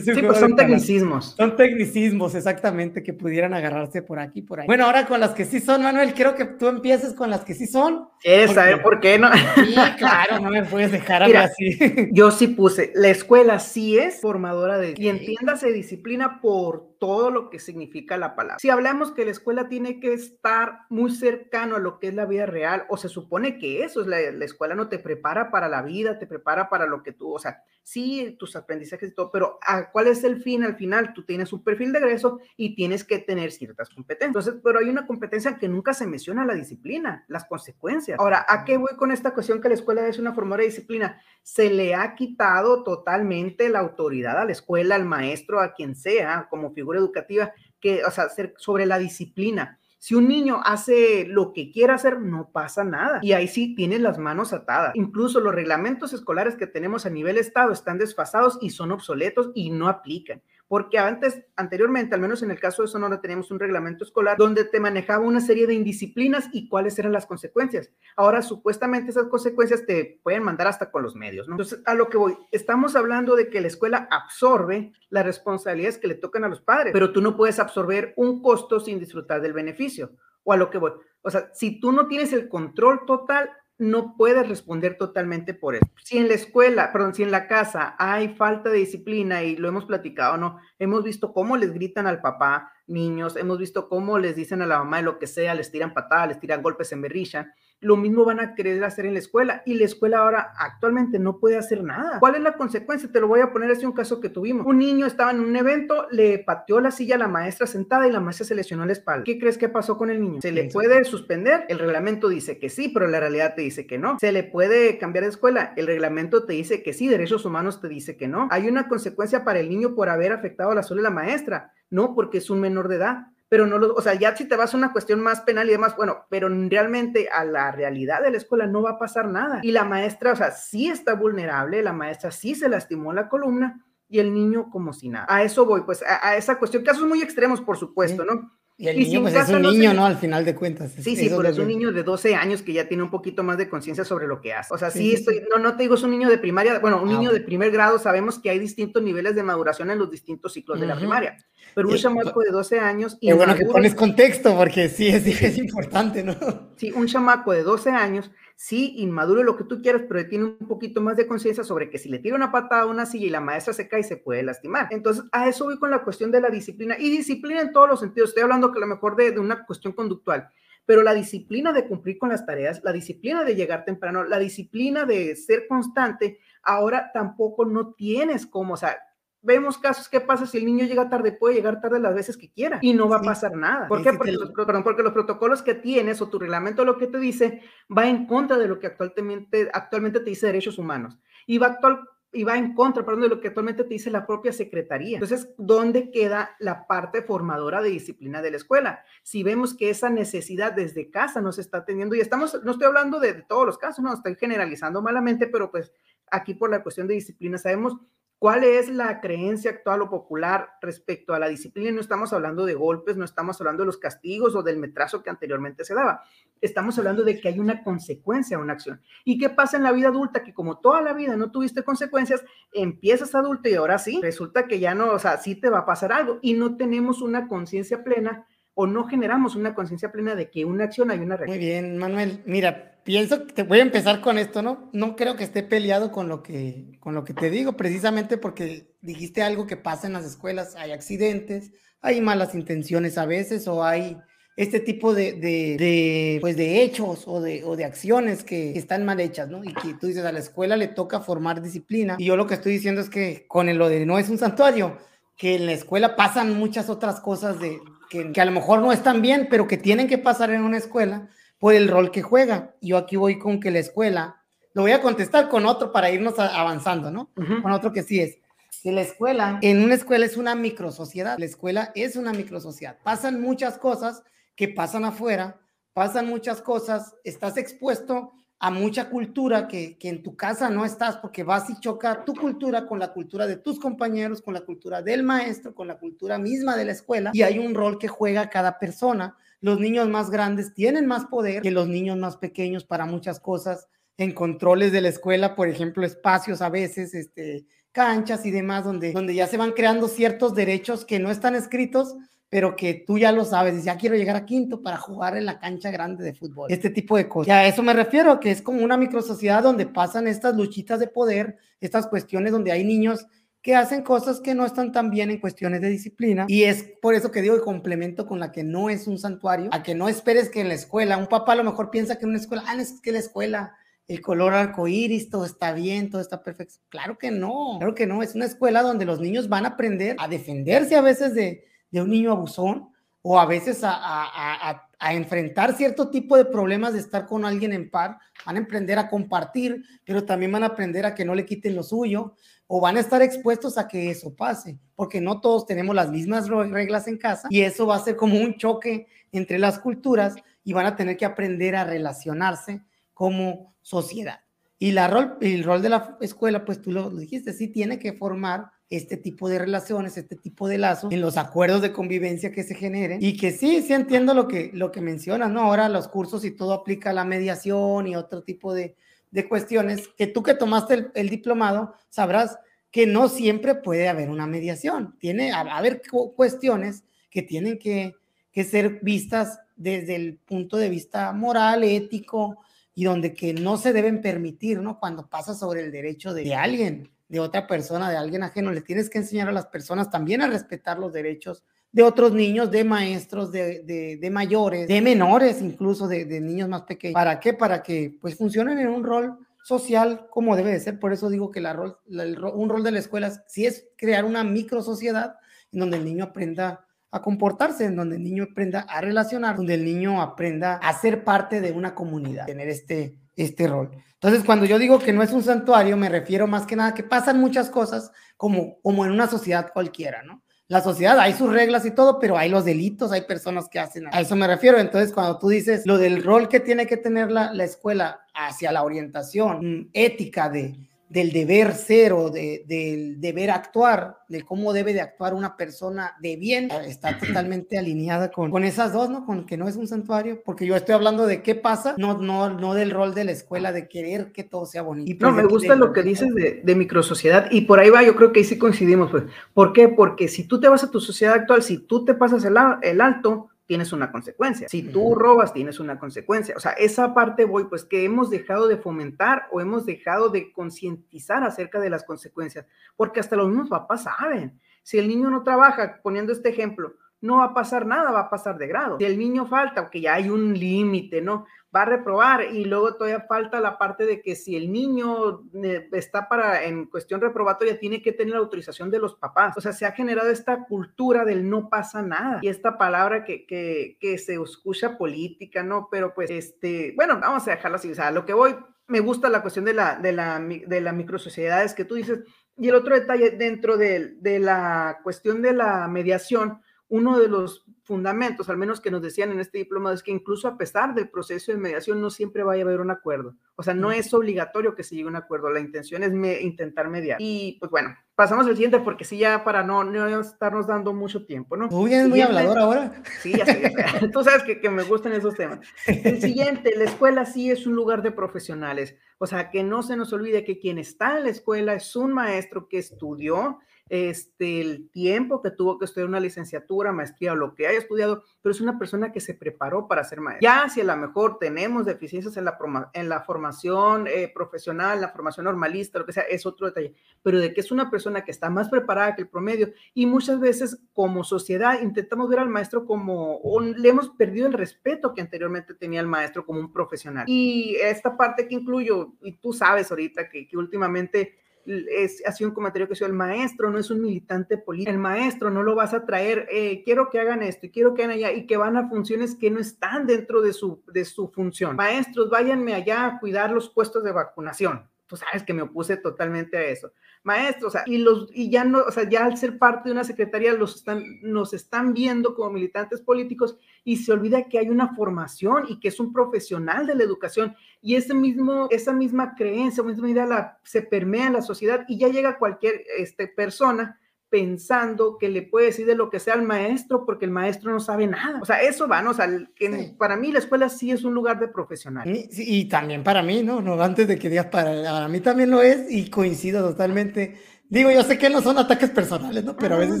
sí, pues son tecnicismos. Son tecnicismos, exactamente, que pudieran agarrarse por aquí, por ahí. Bueno, ahora con las que sí son, Manuel, quiero que tú empieces con las que sí son. ¿Quieres saber por qué no? Sí, claro, no me puedes dejar Mira, así. Yo sí puse, la escuela sí es formadora de... Y entiéndase disciplina por todo lo que significa la palabra. Si hablamos que la escuela tiene que estar muy cercano a lo que es la vida real, o se supone que eso es la, la escuela, no te prepara para la vida, te prepara para lo que tú, o sea, sí, tus aprendizajes y todo, pero ¿a ¿cuál es el fin? Al final, tú tienes un perfil de egreso y tienes que tener ciertas competencias. Entonces, pero hay una competencia que nunca se menciona, la disciplina, las consecuencias. Ahora, ¿a qué voy con esta cuestión que la escuela es una forma de disciplina? Se le ha quitado totalmente la autoridad a la escuela, al maestro, a quien sea, como figura educativa, que, o sea, sobre la disciplina. Si un niño hace lo que quiera hacer, no pasa nada. Y ahí sí tiene las manos atadas. Incluso los reglamentos escolares que tenemos a nivel estado están desfasados y son obsoletos y no aplican porque antes, anteriormente, al menos en el caso de Sonora, teníamos un reglamento escolar donde te manejaba una serie de indisciplinas y cuáles eran las consecuencias. Ahora, supuestamente esas consecuencias te pueden mandar hasta con los medios, ¿no? Entonces, a lo que voy, estamos hablando de que la escuela absorbe las responsabilidades que le tocan a los padres, pero tú no puedes absorber un costo sin disfrutar del beneficio. O a lo que voy, o sea, si tú no tienes el control total, no puedes responder totalmente por eso. Si en la escuela, perdón, si en la casa hay falta de disciplina y lo hemos platicado, ¿no? Hemos visto cómo les gritan al papá, niños, hemos visto cómo les dicen a la mamá de lo que sea, les tiran patadas, les tiran golpes en berrilla, lo mismo van a querer hacer en la escuela y la escuela ahora actualmente no puede hacer nada. ¿Cuál es la consecuencia? Te lo voy a poner así un caso que tuvimos. Un niño estaba en un evento, le pateó la silla a la maestra sentada y la maestra se lesionó la espalda. ¿Qué crees que pasó con el niño? ¿Se le puede suspender? El reglamento dice que sí, pero la realidad te dice que no. ¿Se le puede cambiar de escuela? El reglamento te dice que sí, derechos humanos te dice que no. ¿Hay una consecuencia para el niño por haber afectado a la de la maestra? No, porque es un menor de edad pero no lo, o sea, ya si te vas a una cuestión más penal y demás, bueno, pero realmente a la realidad de la escuela no va a pasar nada. Y la maestra, o sea, sí está vulnerable, la maestra sí se lastimó la columna y el niño como si nada. A eso voy, pues a, esa cuestión, casos muy extremos, por supuesto, ¿no? Y el niño, pues es un niño, ¿no? Al final de cuentas. Sí, sí, pero es un niño de 12 años que ya tiene un poquito más de conciencia sobre lo que hace. O sea, sí, estoy, no, no te digo, es un niño de primaria, bueno, un ah, niño de primer grado, sabemos que hay distintos niveles de maduración en los distintos ciclos de la primaria. Pero un chamaco de 12 años. Y bueno que pones contexto, porque sí es, es importante, ¿no? Sí, un chamaco de 12 años sí, inmaduro lo que tú quieras, pero tiene un poquito más de conciencia sobre que si le tira una patada a una silla y la maestra se cae, se puede lastimar. Entonces, a eso voy con la cuestión de la disciplina y disciplina en todos los sentidos. Estoy hablando que a lo mejor de, de una cuestión conductual, pero la disciplina de cumplir con las tareas, la disciplina de llegar temprano, la disciplina de ser constante, ahora tampoco no tienes como, o sea, vemos casos que pasa si el niño llega tarde, puede llegar tarde las veces que quiera y no va a pasar nada. ¿Por qué? Porque, los, porque los protocolos que tienes o tu reglamento lo que te dice va en contra de lo que actualmente, actualmente te dice derechos humanos y va actual, y va en contra, perdón, de lo que actualmente te dice la propia secretaría. Entonces, ¿dónde queda la parte formadora de disciplina de la escuela? Si vemos que esa necesidad desde casa no se está teniendo, y estamos, no estoy hablando de, de todos los casos, no, estoy generalizando malamente, pero pues aquí por la cuestión de disciplina sabemos ¿Cuál es la creencia actual o popular respecto a la disciplina? No estamos hablando de golpes, no estamos hablando de los castigos o del metrazo que anteriormente se daba. Estamos hablando de que hay una consecuencia a una acción. ¿Y qué pasa en la vida adulta? Que como toda la vida no tuviste consecuencias, empiezas adulto y ahora sí, resulta que ya no, o sea, sí te va a pasar algo y no tenemos una conciencia plena o no generamos una conciencia plena de que una acción hay una reacción. Muy bien, Manuel. Mira, pienso que te voy a empezar con esto, ¿no? No creo que esté peleado con lo que, con lo que te digo, precisamente porque dijiste algo que pasa en las escuelas, hay accidentes, hay malas intenciones a veces o hay este tipo de, de, pues de hechos o de, o de acciones que están mal hechas, ¿no? Y que tú dices, a la escuela le toca formar disciplina. Y yo lo que estoy diciendo es que con el, lo de no es un santuario, que en la escuela pasan muchas otras cosas de, que, a lo mejor no están bien, pero que tienen que pasar en una escuela por el rol que juega. Yo aquí voy con que la escuela, lo voy a contestar con otro para irnos avanzando, ¿no? Con otro que sí es. Que la escuela, en una escuela es una microsociedad, la escuela es una microsociedad. Pasan muchas cosas que pasan afuera, pasan muchas cosas, estás expuesto a mucha cultura que, que, en tu casa no estás porque vas y choca tu cultura con la cultura de tus compañeros, con la cultura del maestro, con la cultura misma de la escuela y hay un rol que juega cada persona. Los niños más grandes tienen más poder que los niños más pequeños para muchas cosas en controles de la escuela, por ejemplo, espacios a veces, este, canchas y demás, donde, donde ya se van creando ciertos derechos que no están escritos, pero que tú ya lo sabes, ya quiero llegar a quinto para jugar en la cancha grande de fútbol, este tipo de cosas. Y a eso me refiero, que es como una microsociedad donde pasan estas luchitas de poder, estas cuestiones donde hay niños que hacen cosas que no están tan bien en cuestiones de disciplina. Y es por eso que digo el complemento con la que no es un santuario, a que no esperes que en la escuela, un papá a lo mejor piensa que en una escuela, ah, es que la escuela el color arcoíris, todo está bien, todo está perfecto. Claro que no, claro que no. Es una escuela donde los niños van a aprender a defenderse a veces de, de un niño abusón o a veces a, enfrentar cierto tipo de problemas de estar con alguien en par. Van a aprender a compartir, pero también van a aprender a que no le quiten lo suyo o van a estar expuestos a que eso pase, porque no todos tenemos las mismas reglas en casa y eso va a ser como un choque entre las culturas y van a tener que aprender a relacionarse como sociedad. Y la rol, el rol de la escuela, pues tú lo, dijiste, sí tiene que formar este tipo de relaciones, este tipo de lazos en los acuerdos de convivencia que se generen y que sí, sí entiendo lo que, lo que mencionas, ¿no? Ahora los cursos y todo aplica a la mediación y otro tipo de, de cuestiones que tú que tomaste el, el, diplomado sabrás que no siempre puede haber una mediación. Tiene a, a haber cuestiones que tienen que, que ser vistas desde el punto de vista moral, ético, y donde que no se deben permitir, ¿no? Cuando pasa sobre el derecho de, alguien, de otra persona, de alguien ajeno, le tienes que enseñar a las personas también a respetar los derechos de otros niños, de maestros, de, de, mayores, de menores, incluso de, de, niños más pequeños. ¿Para qué? Para que pues funcionen en un rol social como debe de ser. Por eso digo que la rol, el, un rol de la escuela sí es crear una micro sociedad en donde el niño aprenda a comportarse, en donde el niño aprenda a relacionar, donde el niño aprenda a ser parte de una comunidad, tener este, este rol. Entonces, cuando yo digo que no es un santuario, me refiero más que nada que pasan muchas cosas como, como en una sociedad cualquiera, ¿no? La sociedad, hay sus reglas y todo, pero hay los delitos, hay personas que hacen. A eso me refiero. Entonces, cuando tú dices lo del rol que tiene que tener la, la escuela hacia la orientación mm, ética de, del deber ser o de, del deber actuar, de cómo debe de actuar una persona de bien, está totalmente alineada con, con esas dos, ¿no? Con que no es un santuario, porque yo estoy hablando de qué pasa, no, no, no del rol de la escuela, de querer que todo sea bonito. Pues no, me gusta lo que dices de, de microsociedad y por ahí va, yo creo que ahí sí coincidimos, pues. ¿Por qué? Porque si tú te vas a tu sociedad actual, si tú te pasas el, el alto, tienes una consecuencia. Si tú robas, tienes una consecuencia. O sea, esa parte voy, pues que hemos dejado de fomentar o hemos dejado de concientizar acerca de las consecuencias, porque hasta los mismos papás saben. Si el niño no trabaja, poniendo este ejemplo, no va a pasar nada, va a pasar de grado. Si el niño falta, que ya hay un límite, ¿no? Va a reprobar y luego todavía falta la parte de que si el niño eh, está para en cuestión reprobatoria, tiene que tener la autorización de los papás. O sea, se ha generado esta cultura del no pasa nada y esta palabra que, que, que se escucha política, ¿no? Pero pues, este, bueno, vamos a dejarlo así. O sea, lo que voy, me gusta la cuestión de la, de la, de la microsociedades que tú dices. Y el otro detalle dentro de, de la cuestión de la mediación, uno de los fundamentos, al menos que nos decían en este diploma, es que incluso a pesar del proceso de mediación no siempre vaya a haber un acuerdo. O sea, no es obligatorio que se llegue a un acuerdo, la intención es me intentar mediar. Y pues bueno, pasamos al siguiente porque sí, ya para no, no estarnos dando mucho tiempo, ¿no? Muy bien, muy hablador ahora. Sí, ya sé, ya sé. tú sabes que, que me gustan esos temas. El siguiente, la escuela sí es un lugar de profesionales. O sea, que no se nos olvide que quien está en la escuela es un maestro que estudió, este, el tiempo que tuvo que estudiar una licenciatura, maestría o lo que haya estudiado, pero es una persona que se preparó para ser maestro. Ya si a lo mejor tenemos deficiencias en la, en la formación eh, profesional, la formación normalista, lo que sea, es otro detalle, pero de que es una persona que está más preparada que el promedio y muchas veces como sociedad intentamos ver al maestro como, le hemos perdido el respeto que anteriormente tenía el maestro como un profesional. Y esta parte que incluyo, y tú sabes ahorita que últimamente es, ha sido un comentario que hizo el maestro, no es un militante político, el maestro no lo vas a traer, eh, quiero que hagan esto y quiero que hagan allá y que van a funciones que no están dentro de su, de su función. Maestros, váyanme allá a cuidar los puestos de vacunación. Tú sabes que me opuse totalmente a eso maestros, o sea, y los, y ya no, o sea, ya al ser parte de una secretaría los están, nos están viendo como militantes políticos y se olvida que hay una formación y que es un profesional de la educación. Y ese mismo, esa misma creencia, misma idea se permea en la sociedad y ya llega cualquier este, persona pensando que le puede decir de lo que sea al maestro porque el maestro no sabe nada. O sea, eso va, ¿no? O sea, que sí. para mí la escuela sí es un lugar de profesional. Y, y también para mí, ¿no? no antes de que digas para, para mí también lo es y coincido totalmente. Digo, yo sé que no son ataques personales, ¿no? Pero a veces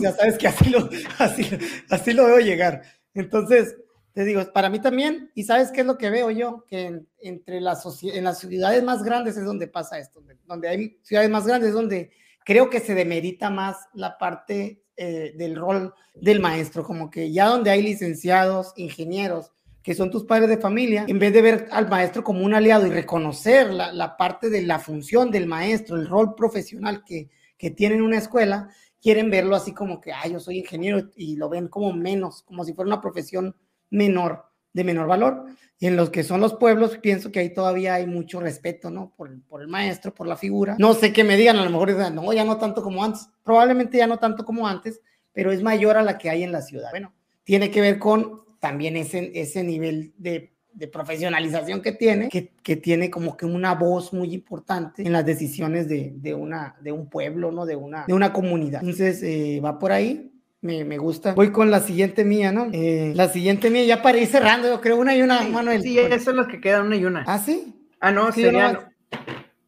ya sabes que así lo, así, así lo veo llegar. Entonces, te digo, para mí también, y sabes qué es lo que veo yo, que en, entre las, en las ciudades más grandes es donde pasa esto, donde hay ciudades más grandes, donde creo que se demerita más la parte eh, del rol del maestro, como que ya donde hay licenciados, ingenieros, que son tus padres de familia, en vez de ver al maestro como un aliado y reconocer la, la parte de la función del maestro, el rol profesional que, que tiene en una escuela, quieren verlo así como que, ah, yo soy ingeniero y lo ven como menos, como si fuera una profesión menor, de menor valor. Y en los que son los pueblos, pienso que ahí todavía hay mucho respeto, ¿no? Por, por el maestro, por la figura. No sé qué me digan, a lo mejor digan, no, ya no tanto como antes. Probablemente ya no tanto como antes, pero es mayor a la que hay en la ciudad. Bueno, tiene que ver con también ese, ese nivel de, profesionalización que tiene, que, que, tiene como que una voz muy importante en las decisiones de, de, una, de un pueblo, ¿no? De una, de una comunidad. Entonces, eh, va por ahí. Me, me, gusta. Voy con la siguiente mía, ¿no? Eh, la siguiente mía, ya para ir cerrando, yo creo, una y una, sí, Manuel. Sí, esas son las que quedan, una y una. ¿Ah, sí? Ah, no, Sí, serían, no.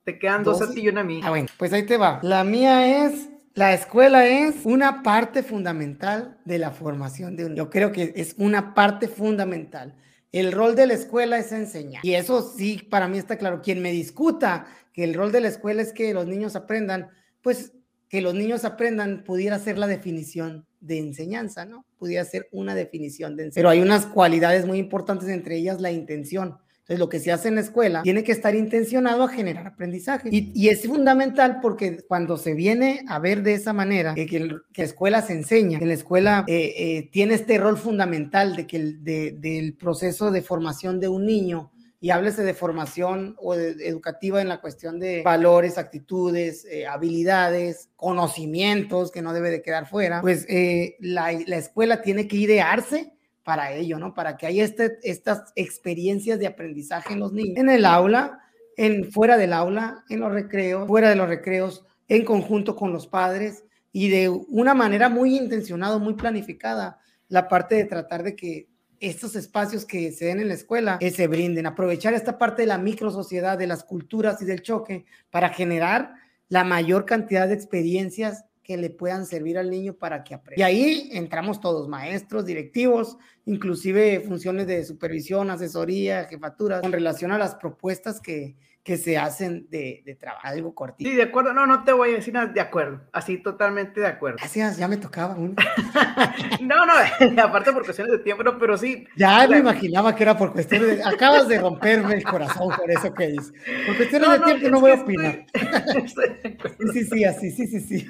te quedan dos, a ti y una a mí. Ah, bueno, pues ahí te va. La mía es la escuela es una parte fundamental de la formación de un. Yo creo que es una parte fundamental. El rol de la escuela es enseñar. Y eso sí, para mí está claro. Quien me discuta que el rol de la escuela es que los niños aprendan, pues que los niños aprendan pudiera ser la definición de enseñanza, ¿no? Pudiera ser una definición de enseñanza. Pero hay unas cualidades muy importantes, entre ellas la intención. Entonces, lo que se hace en la escuela tiene que estar intencionado a generar aprendizaje. Y, y es fundamental porque cuando se viene a ver de esa manera, que, que, el, que la escuela se enseña, que la escuela eh, eh, tiene este rol fundamental de que el, de, del proceso de formación de un niño, y háblese de formación o educativa en la cuestión de valores, actitudes, eh, habilidades, conocimientos, que no debe de quedar fuera, pues eh, la, la escuela tiene que idearse para ello, ¿no? Para que haya este, estas experiencias de aprendizaje en los niños, en el aula, en fuera del aula, en los recreos, fuera de los recreos, en conjunto con los padres y de una manera muy intencionada, muy planificada, la parte de tratar de que estos espacios que se den en la escuela eh, se brinden, aprovechar esta parte de la micro sociedad, de las culturas y del choque para generar la mayor cantidad de experiencias que le puedan servir al niño para que aprenda. Y ahí entramos todos, maestros, directivos, inclusive funciones de supervisión, asesoría, jefaturas, con relación a las propuestas que, que se hacen de, de trabajo, algo cortito. Sí, de acuerdo, no, no te voy a decir nada, de acuerdo, así totalmente de acuerdo. Gracias, ya me tocaba uno. no, no, aparte por cuestiones de tiempo, no, pero sí. Ya me imaginaba que era por cuestiones de, acabas de romperme el corazón por eso que dices. Por cuestiones no, de no, tiempo no voy a opinar. Estoy, sí, sí, así, sí, sí, sí.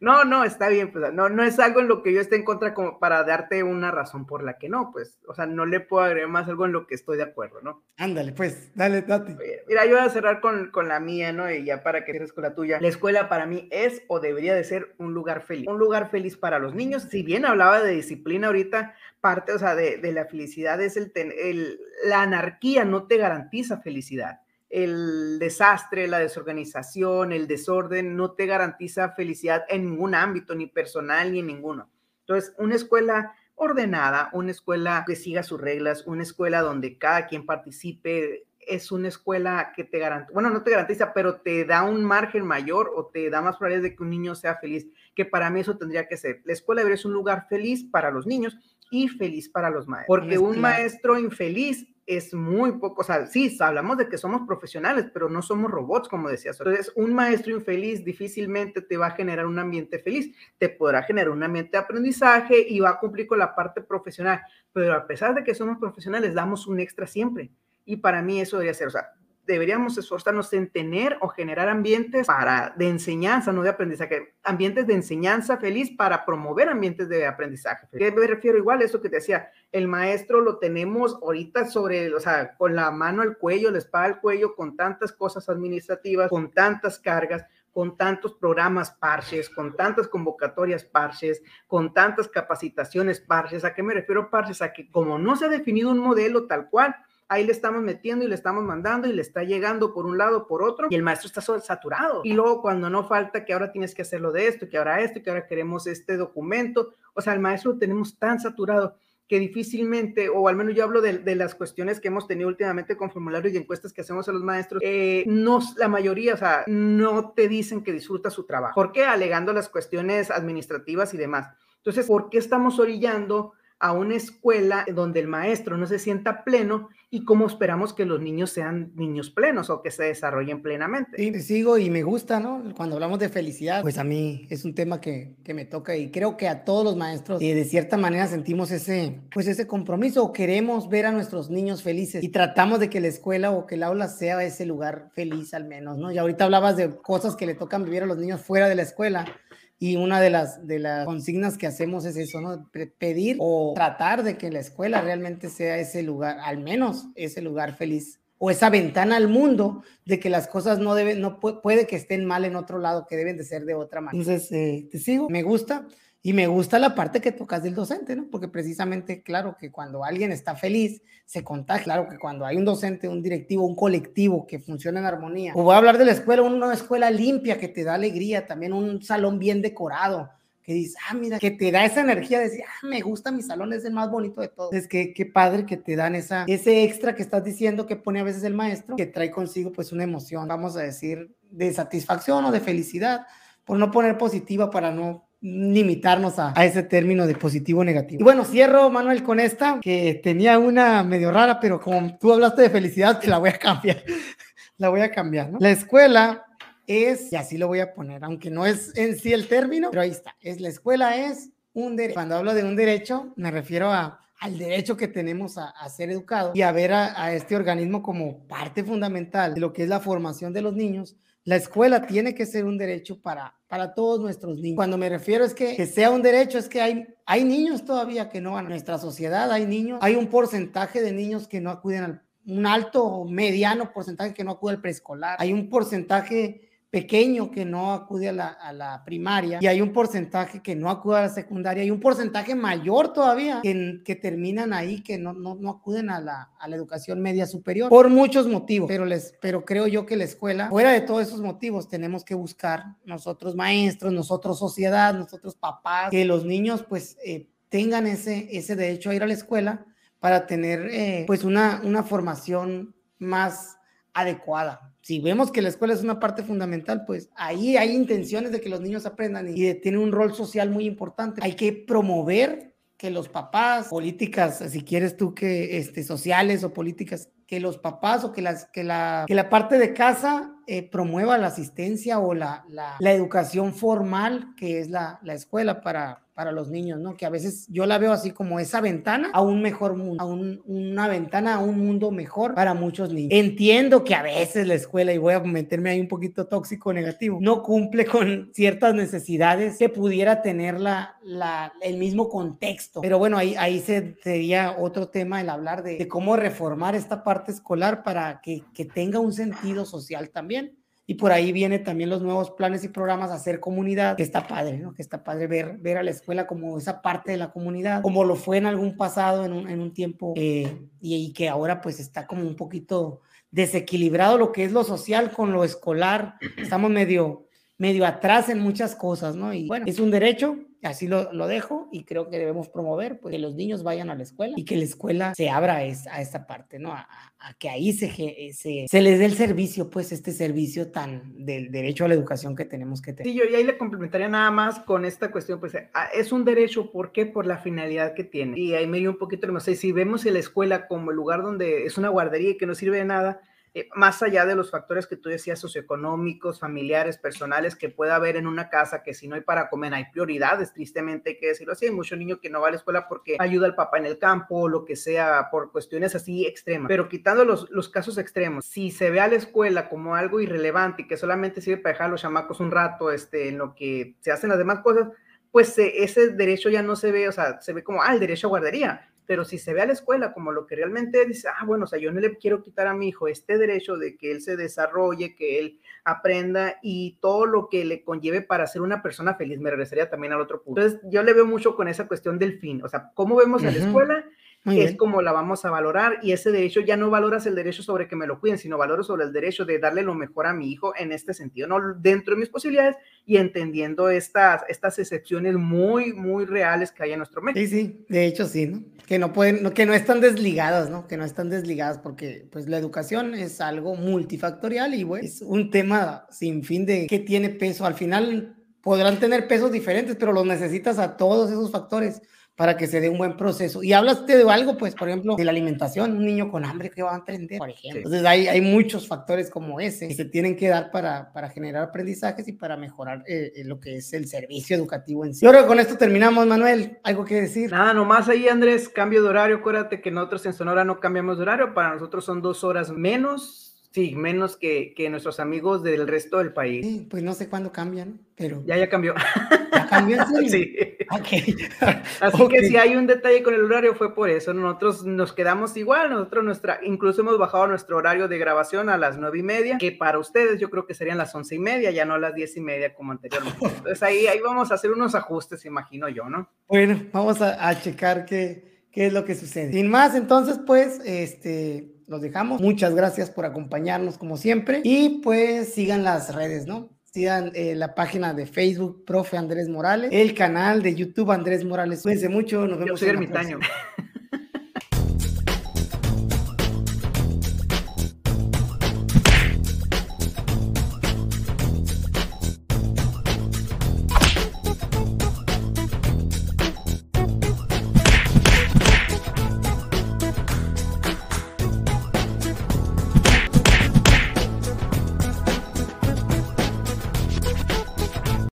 No, no, está bien, pues no, no es algo en lo que yo esté en contra como para darte una razón por la que no, pues, o sea, no le puedo agregar más algo en lo que estoy de acuerdo, ¿no? Ándale, pues, dale, date. Mira, yo voy a cerrar con, con la mía, ¿no? Y ya para que cierres con la tuya. La escuela para mí es o debería de ser un lugar feliz. Un lugar feliz para los niños. Si bien hablaba de disciplina ahorita, parte, o sea, de, de la felicidad es el, ten, el, la anarquía no te garantiza felicidad. El desastre, la desorganización, el desorden no te garantiza felicidad en ningún ámbito, ni personal, ni en ninguno. Entonces, una escuela ordenada, una escuela que siga sus reglas, una escuela donde cada quien participe, es una escuela que te garantiza, bueno, no te garantiza, pero te da un margen mayor o te da más probabilidades de que un niño sea feliz, que para mí eso tendría que ser. La escuela debería ser un lugar feliz para los niños y feliz para los maestros, porque un maestro infeliz es muy poco, o sea, sí, hablamos de que somos profesionales, pero no somos robots, como decías. Entonces, un maestro infeliz difícilmente te va a generar un ambiente feliz, te podrá generar un ambiente de aprendizaje y va a cumplir con la parte profesional, pero a pesar de que somos profesionales, damos un extra siempre. Y para mí eso debería ser, o sea, deberíamos esforzarnos en tener o generar ambientes para, de enseñanza, no de aprendizaje, ambientes de enseñanza feliz para promover ambientes de aprendizaje. ¿Qué me refiero? Igual a eso que te decía, el maestro lo tenemos ahorita sobre, o sea, con la mano al cuello, la espada al cuello, con tantas cosas administrativas, con tantas cargas, con tantos programas parches, con tantas convocatorias parches, con tantas capacitaciones parches. ¿A qué me refiero parches? A que como no se ha definido un modelo tal cual, ahí le estamos metiendo y le estamos mandando y le está llegando por un lado, por otro, y el maestro está saturado. Y luego cuando no falta que ahora tienes que hacerlo de esto, que ahora esto, que ahora queremos este documento, o sea, el maestro lo tenemos tan saturado que difícilmente, o al menos yo hablo de, de, las cuestiones que hemos tenido últimamente con formularios y encuestas que hacemos a los maestros, eh, no, la mayoría, o sea, no te dicen que disfruta su trabajo. ¿Por qué? Alegando las cuestiones administrativas y demás. Entonces, ¿por qué estamos orillando a una escuela donde el maestro no se sienta pleno y cómo esperamos que los niños sean niños plenos o que se desarrollen plenamente. Sí, sigo y me gusta, ¿no? Cuando hablamos de felicidad, pues a mí es un tema que, que me toca y creo que a todos los maestros eh, de cierta manera sentimos ese, pues ese compromiso queremos ver a nuestros niños felices y tratamos de que la escuela o que el aula sea ese lugar feliz al menos, ¿no? Y ahorita hablabas de cosas que le tocan vivir a los niños fuera de la escuela y una de las, de las consignas que hacemos es eso, ¿no? Pedir o tratar de que la escuela realmente sea ese lugar, al menos ese lugar feliz o esa ventana al mundo de que las cosas no deben, no puede, que estén mal en otro lado, que deben de ser de otra manera. Entonces, eh, te sigo, me gusta. Y me gusta la parte que tocas del docente, ¿no? Porque precisamente, claro, que cuando alguien está feliz, se contagia. Claro que cuando hay un docente, un directivo, un colectivo que funciona en armonía. O voy a hablar de la escuela, una escuela limpia que te da alegría, también un salón bien decorado, que dices, ah, mira, que te da esa energía de decir, ah, me gusta mi salón, es el más bonito de todos. Es que qué padre que te dan esa, ese extra que estás diciendo que pone a veces el maestro, que trae consigo pues una emoción, vamos a decir, de satisfacción o de felicidad, por no poner positiva para no limitarnos a, a, ese término de positivo o negativo. Y bueno, cierro, Manuel, con esta, que tenía una medio rara, pero como tú hablaste de felicidad, te la voy a cambiar. la voy a cambiar, ¿no? La escuela es, y así lo voy a poner, aunque no es en sí el término, pero ahí está, es la escuela es un derecho. Cuando hablo de un derecho, me refiero a, al derecho que tenemos a, a ser educados y a ver a, a este organismo como parte fundamental de lo que es la formación de los niños la escuela tiene que ser un derecho para, para todos nuestros niños. Cuando me refiero es que, sea un derecho, es que hay, hay niños todavía que no van a nuestra sociedad, hay niños, hay un porcentaje de niños que no acuden al, un alto o mediano porcentaje que no acude al preescolar, hay un porcentaje pequeño que no acude a la, a la, primaria y hay un porcentaje que no acude a la secundaria y un porcentaje mayor todavía que, que terminan ahí, que no, no, no acuden a la, a la, educación media superior por muchos motivos, pero, les, pero creo yo que la escuela, fuera de todos esos motivos, tenemos que buscar nosotros maestros, nosotros sociedad, nosotros papás, que los niños pues eh, tengan ese, ese derecho a ir a la escuela para tener eh, pues una, una formación más adecuada si vemos que la escuela es una parte fundamental, pues ahí hay intenciones de que los niños aprendan y tiene un rol social muy importante. Hay que promover que los papás, políticas, si quieres tú que este, sociales o políticas, que los papás o que, las, que, la, que la parte de casa eh, promueva la asistencia o la, la, la educación formal que es la, la escuela para, para los niños, ¿no? Que a veces yo la veo así como esa ventana a un mejor mundo, a un, una ventana a un mundo mejor para muchos niños. Entiendo que a veces la escuela, y voy a meterme ahí un poquito tóxico negativo, no cumple con ciertas necesidades que pudiera tener la, la, el mismo contexto. Pero bueno, ahí, ahí sería otro tema el hablar de, de cómo reformar esta parte escolar para que, que tenga un sentido social también y por ahí viene también los nuevos planes y programas hacer comunidad, que está padre, ¿no? Que está padre ver, ver a la escuela como esa parte de la comunidad, como lo fue en algún pasado, en un, en un tiempo, eh, y, y, que ahora pues está como un poquito desequilibrado lo que es lo social con lo escolar. Estamos medio, medio atrás en muchas cosas, ¿no? Y bueno, es un derecho, así lo, lo, dejo y creo que debemos promover pues, que los niños vayan a la escuela y que la escuela se abra a, esa, a esta parte, ¿no? A, que ahí se, se, se, les dé el servicio, pues este servicio tan del derecho a la educación que tenemos que tener. Sí, yo y ahí le complementaría nada más con esta cuestión, pues ah, es un derecho, ¿por qué? Por la finalidad que tiene. Y ahí me un poquito, no sé, si vemos la escuela como el lugar donde es una guardería y que no sirve de nada, eh, más allá de los factores que tú decías, socioeconómicos, familiares, personales, que pueda haber en una casa, que si no hay para comer, hay prioridades, tristemente hay que decirlo así, hay mucho niño que no va a la escuela porque ayuda al papá en el campo o lo que sea, por cuestiones así extremas. Pero quitando los, los casos extremos, si se ve a la escuela como algo irrelevante y que solamente sirve para dejar a los chamacos un rato este, en lo que se hacen las demás cosas, pues eh, ese derecho ya no se ve, o sea, se ve como, ah, el derecho a guardería, pero si se ve a la escuela como lo que realmente dice, ah, bueno, o sea, yo no le quiero quitar a mi hijo este derecho de que él se desarrolle, que él aprenda y todo lo que le conlleve para ser una persona feliz, me regresaría también al otro punto. Entonces, yo le veo mucho con esa cuestión del fin, o sea, ¿cómo vemos a la escuela? Muy es bien. como la vamos a valorar y ese derecho ya no valoras el derecho sobre que me lo cuiden, sino valoro sobre el derecho de darle lo mejor a mi hijo en este sentido, no dentro de mis posibilidades y entendiendo estas, estas excepciones muy, muy reales que hay en nuestro México. Sí, sí, de hecho sí, ¿no? Que no pueden, no, que no están desligadas, ¿no? Que no están desligadas porque pues la educación es algo multifactorial y bueno, es un tema sin fin de que tiene peso. Al final podrán tener pesos diferentes, pero los necesitas a todos esos factores para que se dé un buen proceso. Y hablaste de algo, pues, por ejemplo, de la alimentación, un niño con hambre que va a aprender, por ejemplo. Entonces, hay, hay muchos factores como ese que se tienen que dar para, para generar aprendizajes y para mejorar eh, eh, lo que es el servicio educativo en sí. Yo creo que con esto terminamos, Manuel. ¿Algo que decir? Nada, nomás ahí, Andrés, cambio de horario. Acuérdate que nosotros en Sonora no cambiamos de horario. Para nosotros son dos horas menos Sí, menos que, que, nuestros amigos del resto del país. Sí, pues no sé cuándo cambian, pero... Ya, ya cambió. ¿Ya cambió Sí. Okay. Así que si hay un detalle con el horario fue por eso. Nosotros nos quedamos igual, nosotros nuestra, incluso hemos bajado nuestro horario de grabación a las nueve y media, que para ustedes yo creo que serían las once y media, ya no las diez y media como anteriormente. Entonces ahí, ahí vamos a hacer unos ajustes, imagino yo, ¿no? Bueno, vamos a, a checar qué, qué es lo que sucede. Sin más, entonces, pues, este los dejamos. Muchas gracias por acompañarnos como siempre. Y pues sigan las redes, ¿no? Sigan eh, la página de Facebook, profe Andrés Morales, el canal de YouTube Andrés Morales. Cuídense mucho, nos vemos. Yo soy ermitaño.